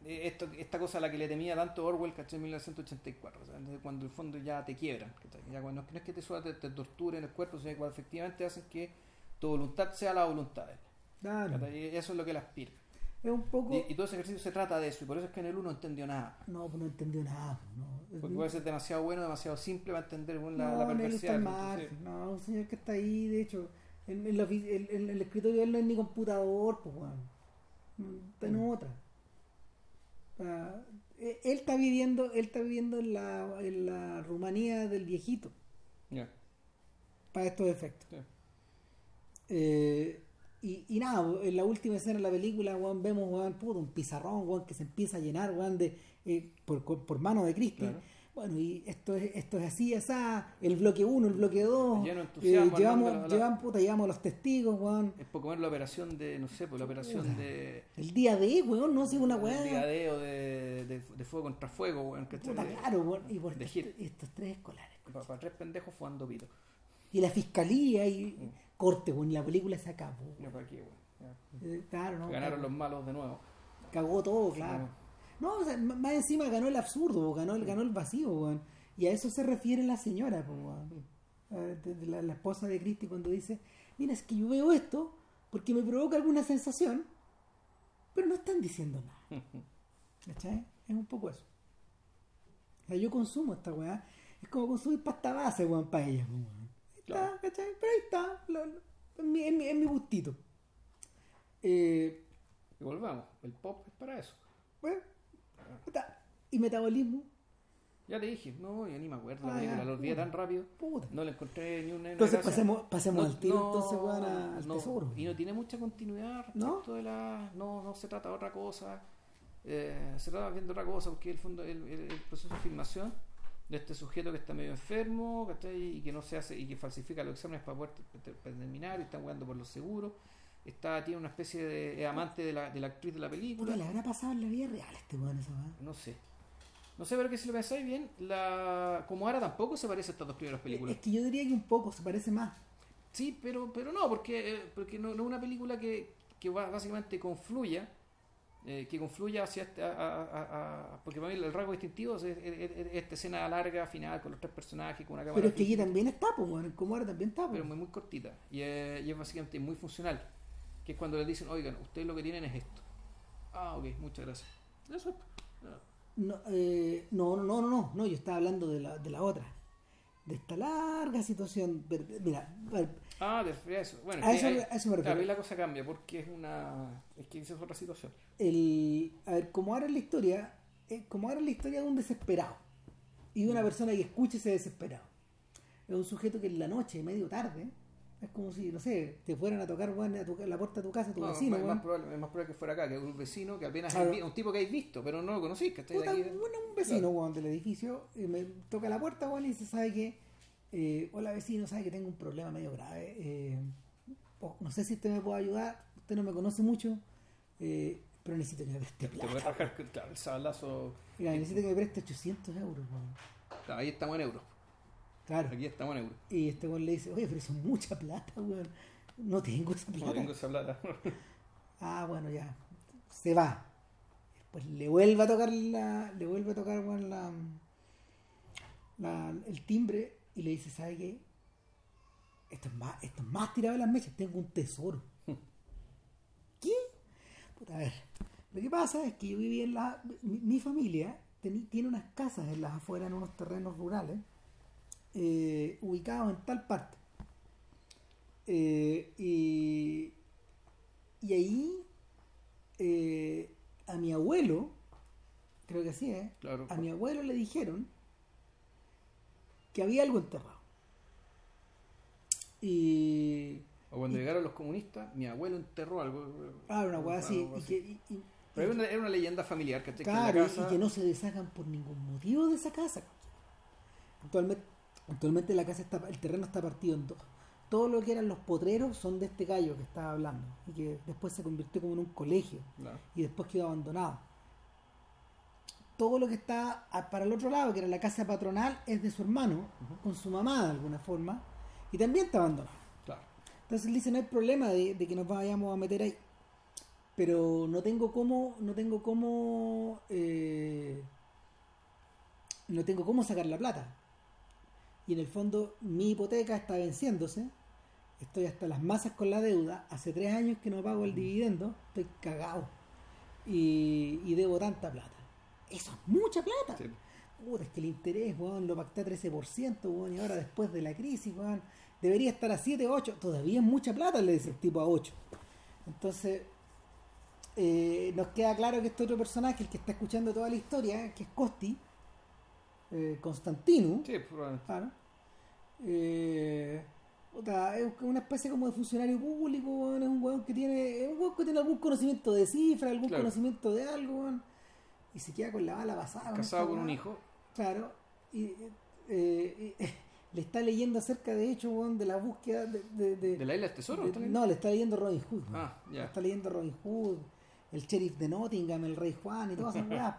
eh, esto, esta cosa a la que le temía tanto Orwell, ¿cachai? En 1984, o sea, desde cuando en el fondo ya te quiebran, ¿cachai? Ya cuando no es que te, suba- te, te torturen el cuerpo, sino que efectivamente hacen que tu voluntad sea la voluntad de él. Claro. Eso es lo que él aspira. Es un poco. Y, y todo ese ejercicio se trata de eso, y por eso es que en el uno no entendió nada. No, pues no entendió nada. No, Porque puede ser demasiado bueno, demasiado simple para entender bueno, la, no, la perversidad. margen. No, un señor que está ahí, de hecho, en, en la ofi- en- en el escritorio de él no es ni computador, pues, weón. Mm, Está en Mm. otra. Ah, eh, él está viviendo, él está viviendo en la, en la Rumanía del viejito, Ya. para estos efectos. Eh, y, y nada, en la última escena de la película, weón, vemos weón, puto, un pizarrón weón, que se empieza a llenar weón, de, eh, por, por mano de Cristo. Claro. Bueno, y esto es, esto es así, así, el bloque 1, el bloque 2. Lleno de entusiasmo, llevamos, de la- llevan, puta, llevamos los testigos, weón. Es poco menos la operación de, no sé, pues la operación de. El día de, weón, no sé, una de weá. Digadeo de, de, de fuego contra fuego, weón. Que Puta, claro, weón. Y por de estos, estos tres escolares. Para, tres pendejos fumando pito. Y la fiscalía y Mm. corte, weón, y la película se acabó. weón. Ya para qué, weón. Eh, claro, no. Ganaron cagó. los malos de nuevo. cagó todo, claro. No, o sea, más encima ganó el absurdo, ganó el, ganó el vacío, weón. Y a eso se refiere la señora, weón. La, la esposa de Cristi cuando dice, mira, es que yo veo esto porque me provoca alguna sensación, pero no están diciendo nada. ¿Cachai? Es un poco eso. O sea, yo consumo esta weá. Es como consumir pasta base, weón, para ella, weón. Ahí Está. ¿cachai? Pero ahí está, lo- mi, es mi- es mi gustito. Eh, Y volvamos. El pop es para eso. bueno, puta, y metabolismo, Ya te dije, no, yo ni me acuerdo. Ah, la película, ya, la olvidé tan rápido. puta. No le encontré ni una. Entonces gracia. pasemos, pasemos No, al tiro, no, entonces weón, a- al no, tesoro. Y no tiene mucha continuidad ¿No? respecto de la. No, no se trata de otra cosa. Eh, se trata bien de otra cosa, porque el fondo, el, el- el proceso de filmación de este sujeto que está medio enfermo, ¿cachai? Y que no se hace, y que falsifica los exámenes para poder te- te- terminar, y está jugando por los seguros. Está, tiene una especie de amante de la, de la actriz de la película. ¿le habrá pasado en la vida real este weón esa? No sé. No sé, pero que si lo pensáis bien, la como ahora tampoco se parece a estas dos primeras películas. Es que yo diría que un poco, se parece más. Sí, pero, pero no, porque, eh, porque no, no es una película que, que va- básicamente confluya, eh, que confluya hacia este, a- a- a- a- porque para mí el rasgo distintivo es, es- es- es esta escena larga, final, con los tres personajes, con una cámara Pero es que aquí también está, pues. Como ahora también está, pues. pero muy, muy cortita. Y, eh, y es básicamente muy funcional. Que es cuando le dicen, oigan, ustedes lo que tienen es esto. Ah, ok, muchas gracias. Eso es. Ah, No, eh, no, no, no, no, no, yo estaba hablando de la, de la otra. De esta larga situación. Mira, Ah, a eso. Bueno, A eso- ahí- a eso me refiero. Claro, ahí la cosa cambia porque es una. Es que esa es otra situación. el, a ver, como ahora es la historia, eh, como ahora es la historia de un desesperado y de una persona que escucha ese desesperado. Es un sujeto que en la noche, medio tarde, es como si, no sé, te fueran a tocar weón, a tu- a la puerta de tu casa, tu No, vecino, es, más probable, es más probable que fuera acá, que un vecino que apenas Claro. hay vi- un tipo que habéis visto, pero no lo conocís, que Puta, un, un vecino weón, del edificio y me toca la puerta weón, y dice, ¿sabe qué? Eh, hola vecino, sabe que tengo un problema medio grave. eh, oh, no sé si usted me puede ayudar, usted no me conoce mucho, eh, pero necesito que me preste Te plata. rajar, claro, el sablazo. Mira, necesito que me preste 800 euros. Claro, ahí estamos en euros. Claro. Aquí estamos en euros. Y este weón le dice, oye, pero eso es mucha plata, weón. No tengo esa plata. No tengo esa plata. Ah, bueno, ya. Se va. Después le vuelve a tocar la. Le vuelve a tocar, weón, la, la- el timbre y le dice, ¿sabe qué? Esto es más, esto es más tirado de las mechas, tengo un tesoro. ¿Qué? Puta, a ver. Lo que pasa es que yo vivía en la. Mi, mi familia tiene unas casas en las afueras, en unos terrenos rurales, eh, ubicados en tal parte. Eh, y, y ahí eh, a mi abuelo, creo que así es, Claro. a mi abuelo le dijeron que había algo enterrado. Y. O cuando llegaron los comunistas, mi abuelo enterró algo. Ah, una weá así. Algo Y que, y- y- Pero era una, era una leyenda familiar, ¿cachai? Que en la Claro, casa- y que no se deshagan por ningún motivo de esa casa. Actualmente, actualmente la casa está, el terreno está partido en dos. Todo lo que eran los potreros son de este gallo que estaba hablando y que después se convirtió como en un colegio y después quedó abandonado. Todo lo que está para el otro lado, que era la casa patronal, es de su hermano, con su mamá de alguna forma, y también está abandonado. Claro. Entonces él dice, no hay problema de, de que nos vayamos a meter ahí. Pero no tengo cómo, no tengo cómo, eh, no tengo cómo sacar la plata. Y en el fondo mi hipoteca está venciéndose. Estoy hasta las masas con la deuda. Hace tres años que no pago el dividendo. Estoy cagado. Y, y debo tanta plata. Eso es mucha plata. Sí. Puta, es que el interés, weón, lo pacté a 13%, weón, y ahora después de la crisis, weón, debería estar a 7, 8. Todavía es mucha plata, le dice el tipo a 8. Entonces, eh, nos queda claro que este otro personaje, el que está escuchando toda la historia, que es Costi, eh, Constantino, Sí, claro, eh, puta, es una especie como de funcionario público, es un weón que tiene, es un weón que tiene algún conocimiento de cifra, algún Claro. conocimiento de algo, weón, y se queda con la bala pasada. Casado con un hijo. Claro, y eh, y, le está leyendo acerca, de hecho, weón, de la búsqueda de... de- de- ¿De la isla del tesoro? no, le está leyendo Robin Hood. Ah, ya. Está leyendo Robin Hood, el sheriff de Nottingham, el rey Juan y todas esas weas.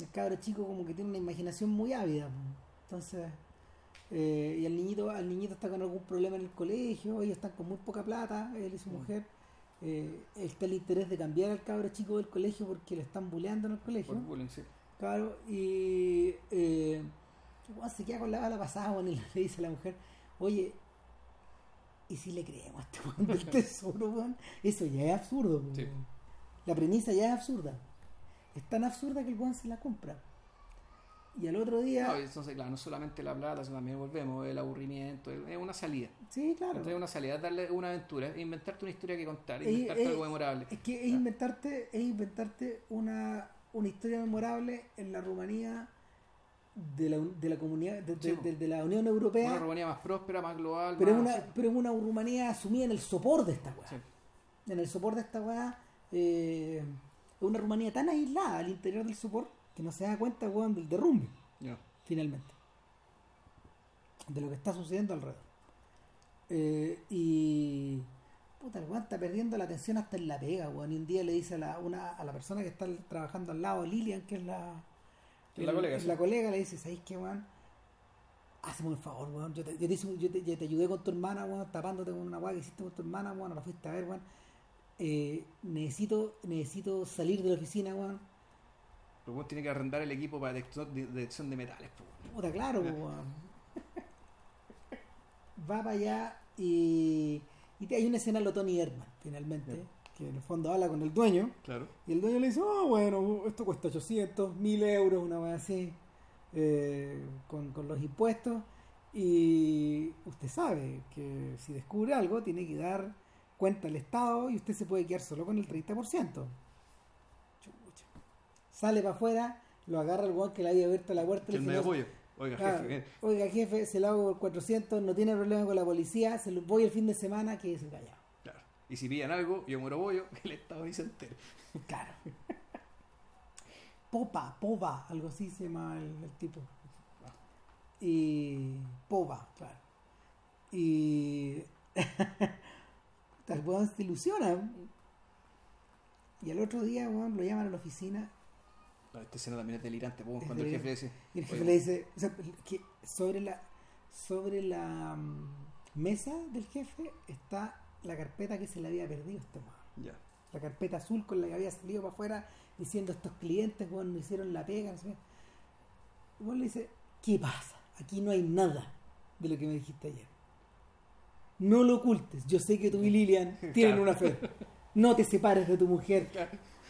El cabro chico como que tiene una imaginación muy ávida. Entonces, eh, y el niñito, al niñito está con algún problema en el colegio, ellos están con muy poca plata, él y su mujer. Eh, está el interés de cambiar al cabro chico del colegio porque lo están bulleando en el colegio. Por bullying, sí. Claro, y eh, weón se queda con la bala pasada, y le dice a la mujer, oye, ¿y si le creemos a este weón del tesoro? Eso ya es absurdo. Sí. La premisa ya es absurda. Es tan absurda que el weón se la compra. Y al otro día, No, entonces, claro, no solamente la plata, sino también volvemos, el aburrimiento, es es una salida. sí, claro. Es una salida, darle una aventura, e inventarte una historia que contar, inventarte eh, algo memorable. Es que es inventarte, es inventarte una, una historia memorable en la Rumanía de la, de la comunidad, de, de- Sí, po. de- de la Unión Europea. Una Rumanía más próspera, más global. Pero es, una, pero es una Rumanía asumida en el sopor de esta weá. Sí. En el sopor de esta weá, eh, es una Rumanía tan aislada al interior del sopor que no se da cuenta, weón, del derrumbe, finalmente. De lo que está sucediendo alrededor. Eh, y. Puta, el weón está perdiendo la atención hasta en la pega, weón. Y un día le dice a la, una, a la persona que está trabajando al lado, Lilian, que es la. Es la el- colega, sí. la colega, le dice, ¿sabéis qué, weón? Hazme un favor, weón. Yo te, yo te, yo te- yo te ayudé con tu hermana, weón, tapándote con una weá que hiciste con tu hermana, weón, no la fuiste a ver, weón. Eh, necesito, necesito salir de la oficina, weón. Pero vos tiene que arrendar el equipo para detección de, metales. Puta, claro. Va para allá y, y hay una escena de lo Tony Erdman, finalmente, que en el fondo habla con el dueño. Claro. Y el dueño le dice, oh, bueno, esto cuesta 800, 1000 euros, una vez así, eh, con, con los impuestos. Y usted sabe que si descubre algo, tiene que dar cuenta al Estado y usted se puede quedar solo con el 30%. Sale para afuera, lo agarra el guan que le había abierto la puerta. y Que el medio. Oiga, "Ah, jefe, Oiga, jefe, se lo hago por 400, no tiene problema con la policía, se lo voy el fin de semana, que se callado. claro. Y si pillan algo, yo muero bollo, el Estado dice entero. Claro. Popa, Pova, algo así se llama el, el tipo. Y. Pova, claro. Y. Tal se ilusiona. Y al otro día, weón, lo llaman a la oficina esta escena también es delirante, Es cuando el jefe le dice... Y el jefe "Oye, le dice, o sea, que sobre la sobre la mm, mesa del jefe está la carpeta que se le había perdido a este. Ya. La carpeta azul con la que había salido para afuera diciendo estos clientes, weón, no hicieron la pega, no sé qué. Y weón le dice, ¿qué pasa? Aquí no hay nada de lo que me dijiste ayer. No lo ocultes. Yo sé que tú y Lilian tienen una fe. No te separes de tu mujer.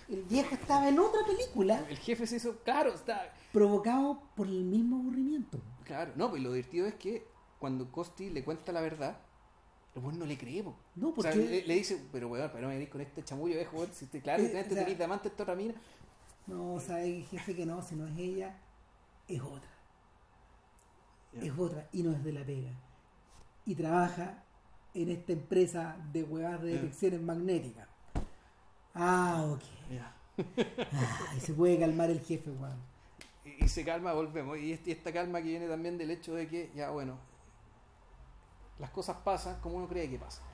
El viejo estaba en otra película El jefe se hizo... Claro, está... provocado por el mismo aburrimiento. Claro, no, pues lo divertido es que cuando Costi le cuenta la verdad, el weón no le cree, po. No, O sea, porque le, le dice, pero weón, pero no me venís con este chamullo viejo, weón, si te, claro, Eh, tenés o sea- tenéis de amante esta otra mina. no sabe jefe que no, si no es ella, es otra. Es otra y no es de la pega. Y trabaja en esta empresa de huevas de detecciones magnéticas. Ah, ok. Ya. Ah, y se puede calmar el jefe, weón. Y, y se calma, volvemos. Y, este- y esta calma que viene también del hecho de que, ya bueno, las cosas pasan como uno cree que pasan.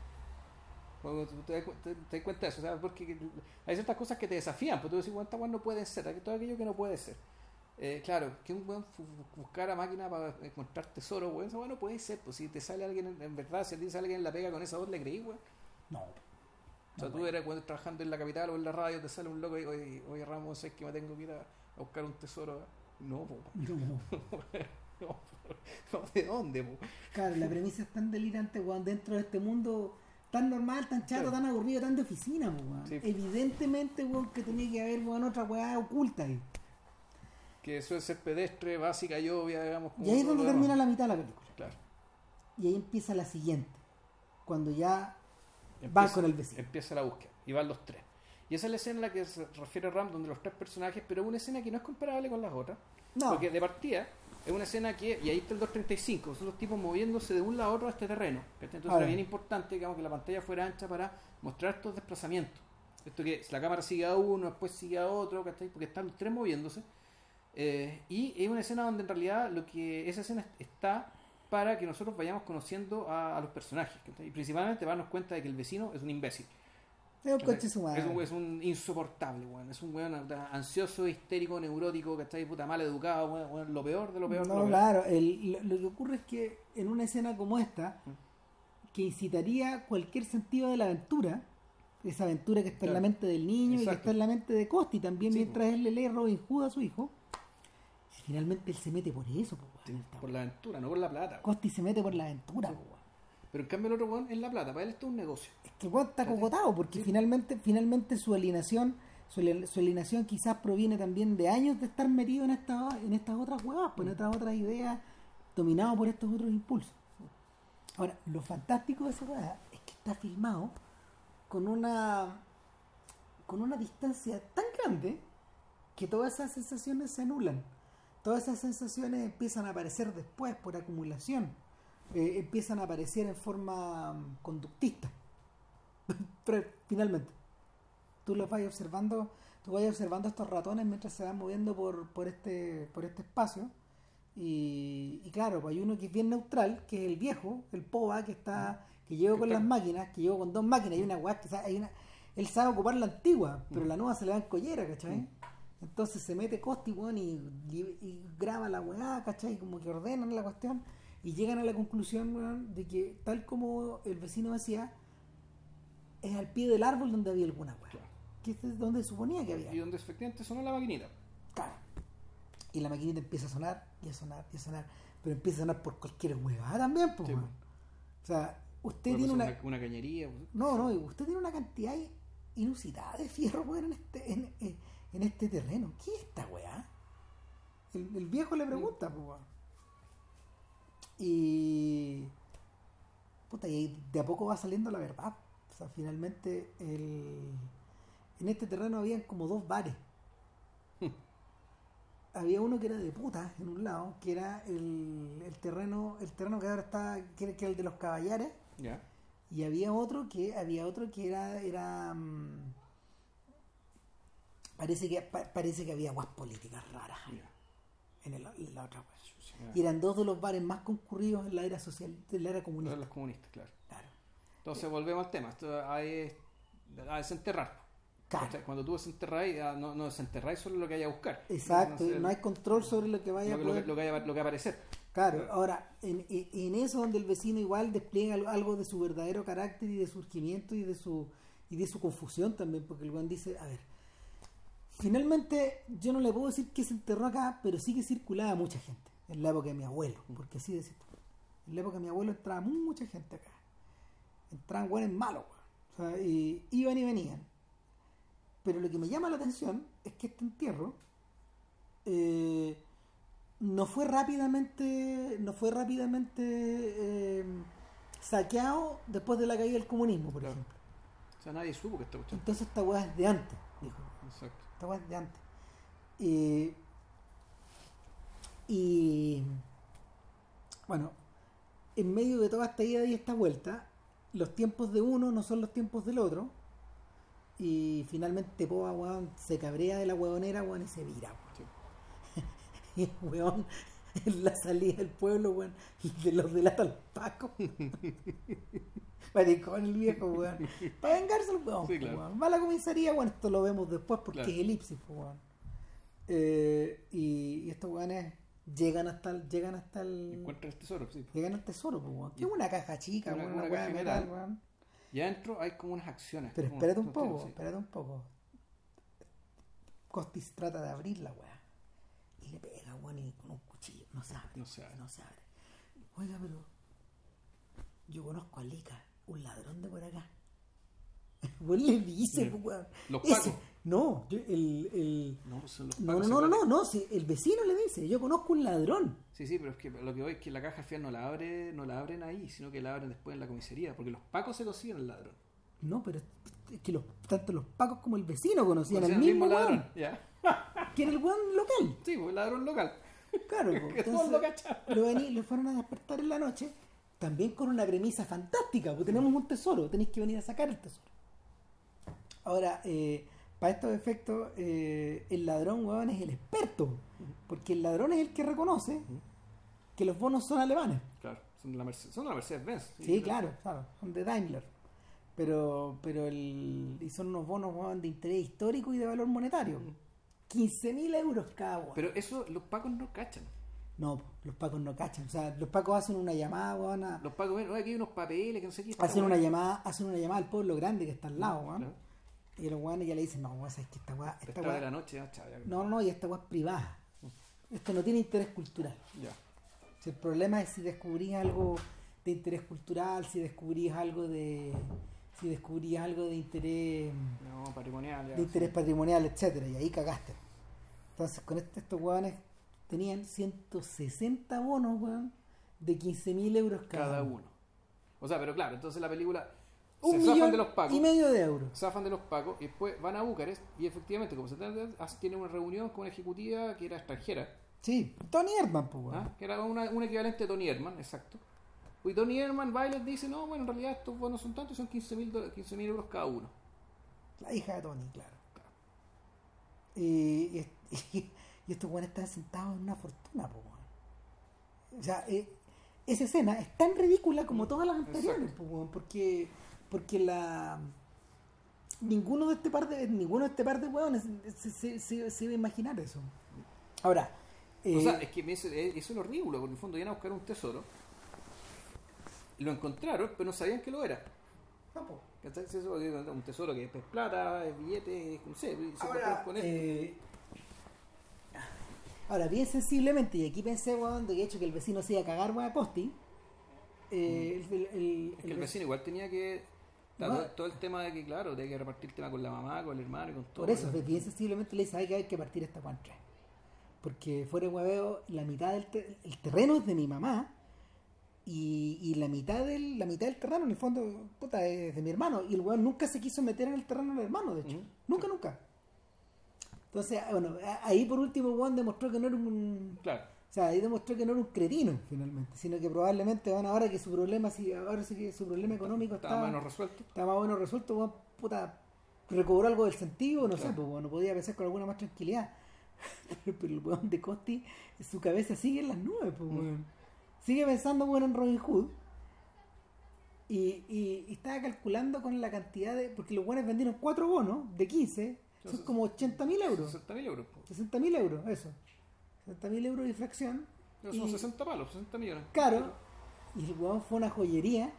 Te, te- te das cuenta de eso, o sea, porque hay ciertas cosas que te desafían, pero tú decís, bueno, esta no puede ser, todo aquello que no puede ser. Eh, claro, que un weón fu- buscar a máquina para encontrar tesoro, weón, esa weá no puede ser, pues si te sale alguien, en, verdad, si a ti sale alguien en la pega con esa voz, le creí, weón. No. O sea, tú eres cuando trabajando en la capital o en la radio, te sale un loco y oye, oye Ramos, es que me tengo que ir a, buscar un tesoro. No, po. No. no, no, ¿de dónde, po? Claro, la premisa es tan delirante, weón, dentro de este mundo tan normal, tan chato, Claro. tan aburrido, tan de oficina, po, weón. Sí. Evidentemente, weón, que tenía que haber, weón, otra weá oculta ahí. Que suele ser pedestre, básica y obvia, digamos. como Y ahí es donde termina la mitad de la película. Claro. Y ahí empieza la siguiente. Cuando ya van Empieza- con el vecino. Empieza la búsqueda y van los tres. Y esa es la escena a la que se refiere Ram, donde los tres personajes, pero es una escena que no es comparable con las otras. No, Porque de partida es una escena que, y ahí está el 235, son los tipos moviéndose de un lado a otro a este terreno. Entonces era bien importante digamos, que la pantalla fuera ancha para mostrar estos desplazamientos. Esto que la cámara sigue a uno, después sigue a otro, ¿cachai? porque están los tres moviéndose. Eh, y es una escena donde en realidad lo que esa escena está para que nosotros vayamos conociendo a, a los personajes. ¿cachai? Y principalmente para darnos cuenta de que el vecino es un imbécil. es un coche su madre. Es un, es un insoportable, weón. Es un weón ansioso, histérico, neurótico, ¿cachai? Puta mal educado, weón, weón, lo peor de lo peor de No, lo peor. claro, el- lo, lo que ocurre es que en una escena como esta, Mm. que incitaría cualquier sentido de la aventura, esa aventura que está en la mente del niño y que está en la mente de Costi también, Sí, mientras él le lee Robin Hood a su hijo, si finalmente él se mete por eso, weón, Por la aventura, no por la plata. Costi se mete por la aventura, po. Pero en cambio el otro weón es la plata, para él esto es un negocio. Es que el weón está ¿Cachai? cocotado, porque Sí. finalmente, finalmente su alienación, su, su alienación quizás proviene también de años de estar metido en esta, en estas otras huevas, pues en estas otras ideas, dominado por estos otros impulsos. Ahora, lo fantástico de esa hueá es que está filmado con una con una distancia tan grande que todas esas sensaciones se anulan. Todas esas sensaciones empiezan a aparecer después por acumulación. Eh, empiezan a aparecer en forma mm, conductista. Pero finalmente, tú los vas observando, tú vas observando estos ratones mientras se van moviendo por, por este, por este espacio. Y, y claro, pues hay uno que es bien neutral, que es el viejo, el POVA, que está, que Que con las máquinas, que llegó con dos máquinas, y una weá que sa- hay una, él sabe ocupar la antigua, pero la nueva se le da en collera, ¿cachai? Entonces se mete Costi, weón, y, y- y graba la weá, ¿cachai? Como que ordenan la cuestión y llegan a la conclusión, weón, de que tal como el vecino decía, es al pie del árbol donde había alguna weá. Claro. Que es donde suponía que había. Y donde efectivamente sonó la maquinita. Claro. Y la maquinita empieza a sonar y a sonar y a sonar. Pero empieza a sonar por cualquier huevada también, pues. Sí, weón. O sea, usted tiene una. una cañería. pues. No, no, usted tiene una cantidad inusitada de fierro, weón, en este, en, en- en este terreno. ¿Qué es esta weá? El, el viejo le pregunta, pues, weón. Y. Puta, y ahí de a poco va saliendo la verdad. O sea, finalmente, el, en este terreno habían como dos bares. Había uno que era de puta en un lado, que era el, el terreno, el terreno que ahora está, que era, el de los caballares, Ya. y había otro que había otro que era era mm, parece que pa- parece que había guas políticas raras ahí, en, el- en la otra. Ya. y eran dos de los bares más concurridos en la era social en la era comunista los comunistas, claro. claro. Entonces volvemos al tema. Esto hay a desenterrar. Cuando tú desenterráis, ah, no, no desenterráis solo lo que haya a buscar. Exacto, No hay control sobre lo que vaya lo, a lo que- lo que haya- lo que va a aparecer. Claro, ahora, en, en- eso donde el vecino igual despliega al- algo de su verdadero carácter y de surgimiento y de su y de su confusión también, porque el weón dice, a ver, finalmente yo no le puedo decir que se enterró acá, pero sí que circulaba mucha gente, en la época de mi abuelo, porque así decía, en la época de mi abuelo entraba mucha gente acá, entraban buenos malos, o sea, y iban y venían. Pero lo que me llama la atención es que este entierro eh, no fue rápidamente no fue rápidamente eh, saqueado después de la caída del comunismo, por Claro. ejemplo. O sea, nadie supo que esta cuestión. Entonces esta weá es de antes, dijo. Exacto. De antes. Y, bueno, en medio de toda esta ida y esta vuelta, los tiempos de uno no son los tiempos del otro. Y finalmente Poa weón, se cabrea de la huevonera y se vira. weón. El weón, en la salida del pueblo, weón, de los delata al Paco. Maricón el viejo, weón. Para vengarse el weón. Sí, claro. weón. Va a la comisaría, bueno, esto lo vemos después porque Claro. es elipsis, weón. Eh, y, y estos weones llegan hasta el, llegan hasta el. Encuentran el tesoro, sí. Llegan al tesoro, weón. Que es una caja chica, Una- weón, una una caja de metal, weón. Y adentro hay como unas acciones. Pero espérate un poco, sí. espérate un poco. Costis trata de abrir la weá. Y le pega, weón, y con un cuchillo. No se abre. No se abre. No se abre. Oiga, pero. Yo conozco a Lica, un ladrón de por acá. Weón le dice, pues, weón. Los Ese- pacos. No, el. el No, pues son los no, pacos, no, no, no, no, sí, el vecino le dice, yo conozco un ladrón. Sí, sí, pero es que lo que voy es que la caja al final no la abre, no la abren ahí, sino que la abren después en la comisaría, porque los pacos se consiguen el ladrón. No, pero es que los, tanto los pacos como el vecino conocían al Consiguen mismo, ladrón. Ya. que era el weón local. Sí, pues el ladrón local. Claro, Que entonces, lo lo fueron a despertar en la noche, también con una premisa fantástica, porque tenemos un tesoro, tenéis que venir a sacar el tesoro. Ahora, eh, para estos efectos, eh, el ladrón, weón, es el experto, porque el ladrón es el que reconoce que los bonos son alemanes. Claro, son de la Mercedes, son de la Mercedes-Benz. Sí, claro, claro, son de Daimler. Pero, pero el, y son unos bonos weón, de interés histórico y de valor monetario. 15.000 euros cada bono. Pero eso los pacos no cachan. No, los pacos no cachan. O sea, los pacos hacen una llamada, weón, a- Los pacos ven, oye, aquí hay unos papeles que no sé qué. hacen weá". una llamada, hacen una llamada al pueblo grande que está al lado, weón. Claro. Y los weones ya le dicen, no, weón, sabes que esta weá, esta Esta hora de la weá, noche, ya, chao, ya. no, no, no, y esta weá es privada. Esto no tiene interés cultural. Ya. Si el problema es si descubrís algo de interés cultural, si descubrís algo de, si descubrís algo de interés, No, patrimonial, ya. de interés patrimonial, etcétera, y ahí cagaste. Entonces, con este- estos weones tenían 160 bonos, weón, de 15.000 euros cada, Cada uno. O sea, pero claro, entonces la película Un se millón zafan de los pacos. y medio de euros. zafan de los pacos y después van a Bucarest y efectivamente, como se trata, tiene una reunión con una ejecutiva que era extranjera, Sí, Tony Erdman, pues, weón. ¿ah? que era una- un equivalente de Tony Herman, exacto. Y Tony Herman va y les dice, no, bueno, en realidad estos bonos son tantos y son 15.000 15 euros cada uno. La hija de Tony, claro. Y, y, y- y estos weones están sentados en una fortuna, weón. O sea, eh, esa escena es tan ridícula como todas las anteriores, weón, porque, porque la ninguno de este par de ninguno de este par de weones se, se, se- se iba a imaginar eso. Ahora, eh, O sea, es que eso eso es lo ridículo, porque en el fondo iban a buscar un tesoro, lo encontraron, pero no sabían que lo era. no, po. Un tesoro que es plata, es billete, no sé, Ahora, con esto. eh, ahora, bien sensiblemente, y aquí pensé, weón, de hecho que el vecino se iba a cagar, weón, a Costi. eh, el, el- el- Es que el vecino igual tenía que. Todo, todo el tema de que, claro, tenía que repartir el tema con la mamá, con el hermano y con todo. Por eso, bien sensiblemente le dice, hay que, hay que partir esta cuantra. Porque fuera de hueveo, la mitad del el terreno es de mi mamá y, y la mitad del la mitad del terreno en el fondo puta, es de mi hermano y el weón nunca se quiso meter en el terreno del hermano, de hecho. Ujú. Nunca, nunca. Entonces, bueno, a- ahí por último weón demostró que no era un... Claro. O sea, ahí demostró que no era un cretino finalmente, sino que probablemente van ahora que su problema, si ahora sí que su problema económico está, Estaba menos resuelto. está más bueno resuelto, weón, puta, recobró algo del sentido, no sé, pues bueno, podía pensar con alguna más tranquilidad. Pero, el weón de Costi, su cabeza sigue en las nubes, pues Mm. Sigue pensando, bueno, en Robin Hood. Y, y, y estaba calculando con la cantidad de. Porque los buenos vendieron cuatro bonos de 15, son Entonces, como 80 mil euros. 60 mil euros. po. 60 mil euros, eso. 60 mil euros de fracción. Pero son Y- 60 palos, 60 millones. Caro. Y el weón fue una joyería.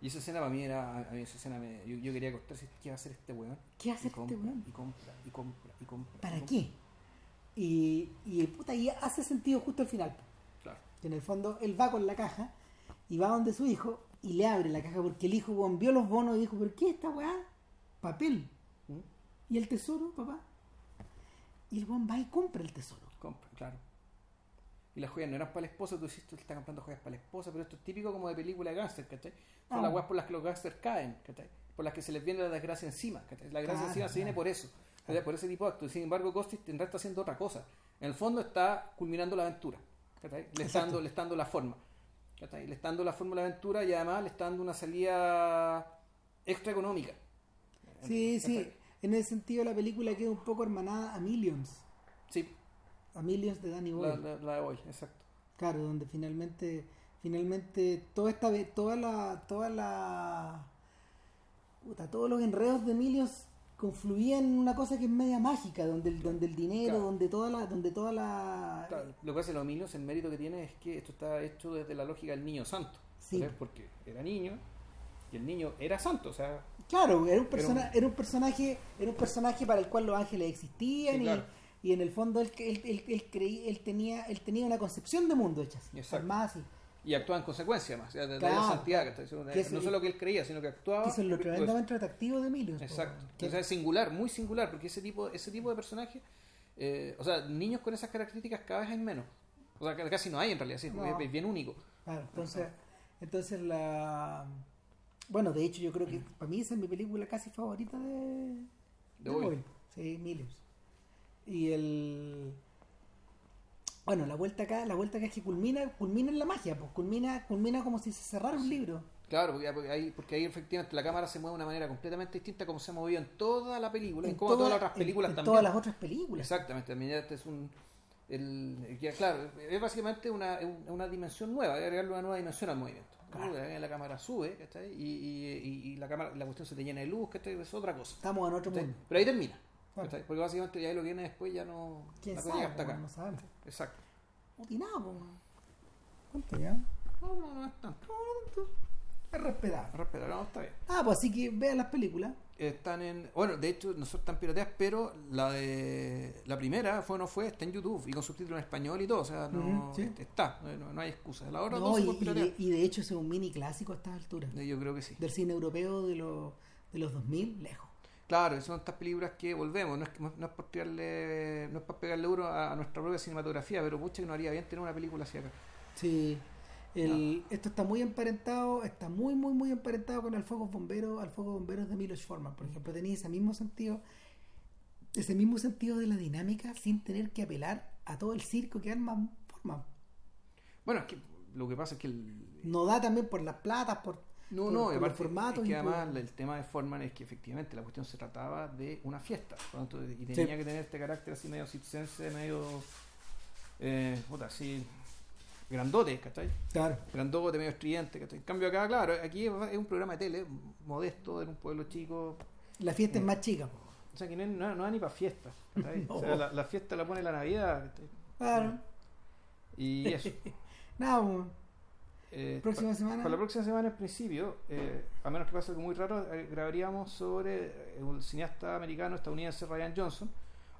Y esa escena para mí era. A mí esa escena me, yo, yo quería cortar si qué va a hacer este weón. ¿Qué hace Y este weón? Y compra, y compra, y compra. ¿Para y compra. qué? Y, y puta, y hace sentido justo al final. Claro. Que en el fondo él va con la caja y va donde su hijo y le abre la caja porque el hijo weón, vio los bonos y dijo, ¿pero qué es esta weá? Papel. ¿Y el tesoro, papá? Y el weón va y compra el tesoro. Compra, claro. Y las joyas no eran para la esposa, tú dices, tú estás comprando joyas para la esposa, pero esto es típico como de película de gángster, ¿cachai? Son Ah. las weas por las que los gángsters caen, ¿cachai? Por las que se les viene la desgracia encima, ¿cachai? La desgracia Claro, encima se viene claro. por eso, ¿cachai? por ese tipo de actos. Sin embargo, Costis tendrá está haciendo otra cosa. En el fondo está culminando la aventura, ¿cachai? Le está, dando, le está dando la forma, ¿cachai? Le está dando la forma a la aventura y además le está dando una salida extra económica. Sí, sí. En ese sentido la película queda un poco hermanada a Millions. Sí, A Millions de Danny Boyle. la, la- la de hoy, exacto. Claro, donde finalmente, finalmente toda esta toda la, toda la puta, todos los enredos de Emilios confluían en una cosa que es media mágica, donde el, donde el dinero, Claro. donde toda la, donde toda la Claro, lo que hace los Milios, el mérito que tiene es que esto está hecho desde la lógica del niño santo. Sí. ¿sabes? Porque era niño y el niño era santo, o sea, Claro, era un, Era persona, un- era un personaje, era un personaje para el cual los ángeles existían Sí, y, claro. y en el fondo él, él, él, él creí- él tenía, él tenía una concepción de mundo hecha así, Exacto. armada así. y actuaba en consecuencia más, de, Claro. Que es- no solo que él creía, sino que actuaba. Que eso es lo tremendamente atractivo de Emilio. Exacto. Que- O sea, es singular, muy singular, porque ese tipo, ese tipo de personaje, eh, o sea, niños con esas características cada vez hay menos. O sea, casi no hay en realidad, sí, No. es, es bien único. Claro, entonces, entonces la bueno, de hecho yo creo que para mí esa es mi película casi favorita de, De Boyle. Sí, Millions. Y el bueno, la vuelta acá, la vuelta acá es que culmina, culmina en la magia, pues culmina, culmina como si se cerrara un libro. Claro, porque, ahí, porque ahí efectivamente la cámara se mueve de una manera completamente distinta como se ha movido en toda la película, en como toda- todas las otras en- películas en también. todas las otras películas. Exactamente, también este es un. El, ya, claro, es básicamente una, un- una dimensión nueva, agregarle una nueva dimensión al movimiento. Claro. Eh, La cámara sube, ¿cachai? Y, y, y- la cámara, la cuestión se te llena de luz, ¿cachai? Es otra cosa. Estamos en otro ¿cachai? mundo. Pero ahí termina. ¿cachai? Porque básicamente ya lo que viene después ya no. ¿Quién sabe? llega hasta acá. Bueno, no sabemos. Exacto. Mutinado. ¿Cuánto ya? No, no, no es tanto. Es respetable. Respeta, no, está bien. Ah, pues así que vean las películas. Están en. Bueno, de hecho, no son tan pirateas, pero la de. La primera fue o no fue, está en YouTube y con subtítulos en español y todo. O sea, no. Ujú, sí. Está, no, no hay excusa. La otra No, y, y de, y de hecho es un mini clásico a estas alturas. Eh, Yo creo que sí. Del cine europeo de, los de los 2000, lejos. Claro, son estas películas que volvemos, no es, no es por tirarle, no es para pegarle euro a, a nuestra propia cinematografía, pero pucha que no haría bien tener una película así acá. Sí. El, Esto está muy emparentado, está muy, muy, muy emparentado con el fuego bombero, al fuego bomberos de Milos Forman. Por ejemplo, tenía ese mismo sentido, ese mismo sentido de la dinámica sin tener que apelar a todo el circo que arma Forman. Bueno, es que lo que pasa es que el, No da también por las platas, por, no, por- no, por aparte formatos es que por- además el tema de Forman es que efectivamente la cuestión se trataba de una fiesta, por lo tanto, y tenía Sí. que tener este carácter así medio circense, medio, eh, puta, así, grandote, ¿cachai? Claro. Grandote, medio estridente, ¿cachai? En cambio acá, claro, aquí es es un programa de tele modesto, en un pueblo chico, La fiesta es más chica. O sea, que no, no, no da ni para fiesta. ¿cachai? No. O sea, la, la fiesta la pone la Navidad. ¿cachai? Claro. Y eso. Nada, po. Eh, próxima pa- semana. Para la próxima semana, en principio, eh, a menos que pase algo muy raro, eh, grabaríamos sobre eh, un cineasta americano estadounidense, Ryan Johnson,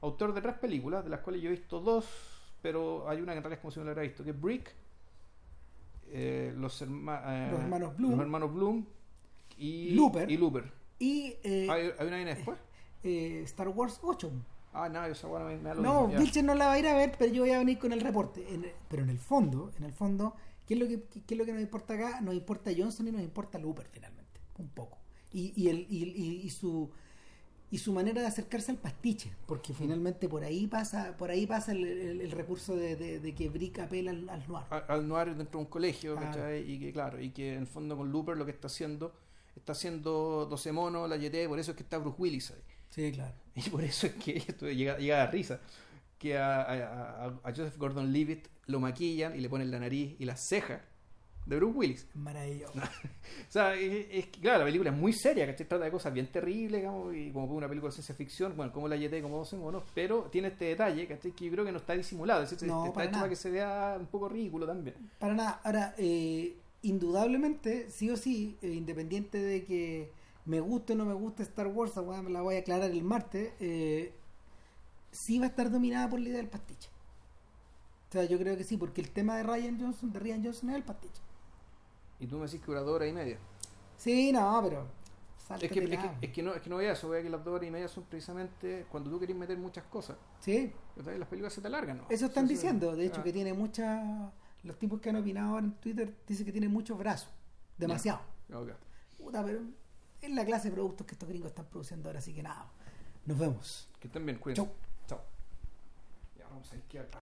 autor de tres películas, de las cuales yo he visto dos, pero hay una que en realidad es como si no la hubiera visto, que es Brick, eh, los, herma- eh, Los hermanos Bloom. los hermanos Bloom y Looper. Y Looper. Y eh, ¿Hay, hay una viene después? Star Wars 8. Ah, no, esa buena me, me No. Vilcher no la va a ir a ver, pero yo voy a venir con el reporte. En- pero en el fondo, en el fondo, ¿qué es lo que, qué es lo que nos importa acá? Nos importa Johnson y nos importa Looper finalmente, un poco. Y, y, el, y su y su manera de acercarse al pastiche, porque Mm. finalmente por ahí pasa por ahí pasa el, el- el recurso de, de- de que Brick apela al, al noir. al, al noir dentro de un colegio. Y que, claro, y que en el fondo con Looper lo que está haciendo, está haciendo 12 monos, la YT, por eso es que está Bruce Willis ahí. Sí, claro. Y por eso es que esto llega, llega a risa. Que a- a Joseph Gordon Levitt lo maquillan y le ponen la nariz y las cejas de Bruce Willis. Maravilloso. O sea, es, es que, claro, la película es muy seria, ¿cachai? Trata de cosas bien terribles, digamos, y como una película de ciencia ficción, bueno, como la YT, como 12 monos, pero tiene este detalle, ¿cachai? Que yo creo que no está disimulado, es decir, No, está para hecho nada. para que se vea un poco ridículo también. Para nada. Ahora, eh, indudablemente, sí o sí, eh, independiente de que me guste o no me guste Star Wars, me la voy a aclarar el martes, eh, sí va a estar dominada por la idea del pastiche. O sea, yo creo que sí, porque el tema de Ryan Johnson, de Ryan Johnson es el pastiche. Y tú me decís que dura dos horas y media. Sí, no, pero... Es que, es, que, la- es, que no, es que no a eso, voy a que las dos horas y media son precisamente cuando tú querés meter muchas cosas. Sí, ¿cachai? Las películas se te alargan, ¿no? eso están diciendo. De hecho, Ah. que tiene muchas... Los tipos que han opinado ahora en Twitter dicen que tiene muchos brazos. Demasiado. Ok. Puta, pero es la clase de productos que estos gringos están produciendo ahora, así que nada. Nos vemos. Que estén bien, cuídense. Chau. Chao. Ya vamos a ir que acá.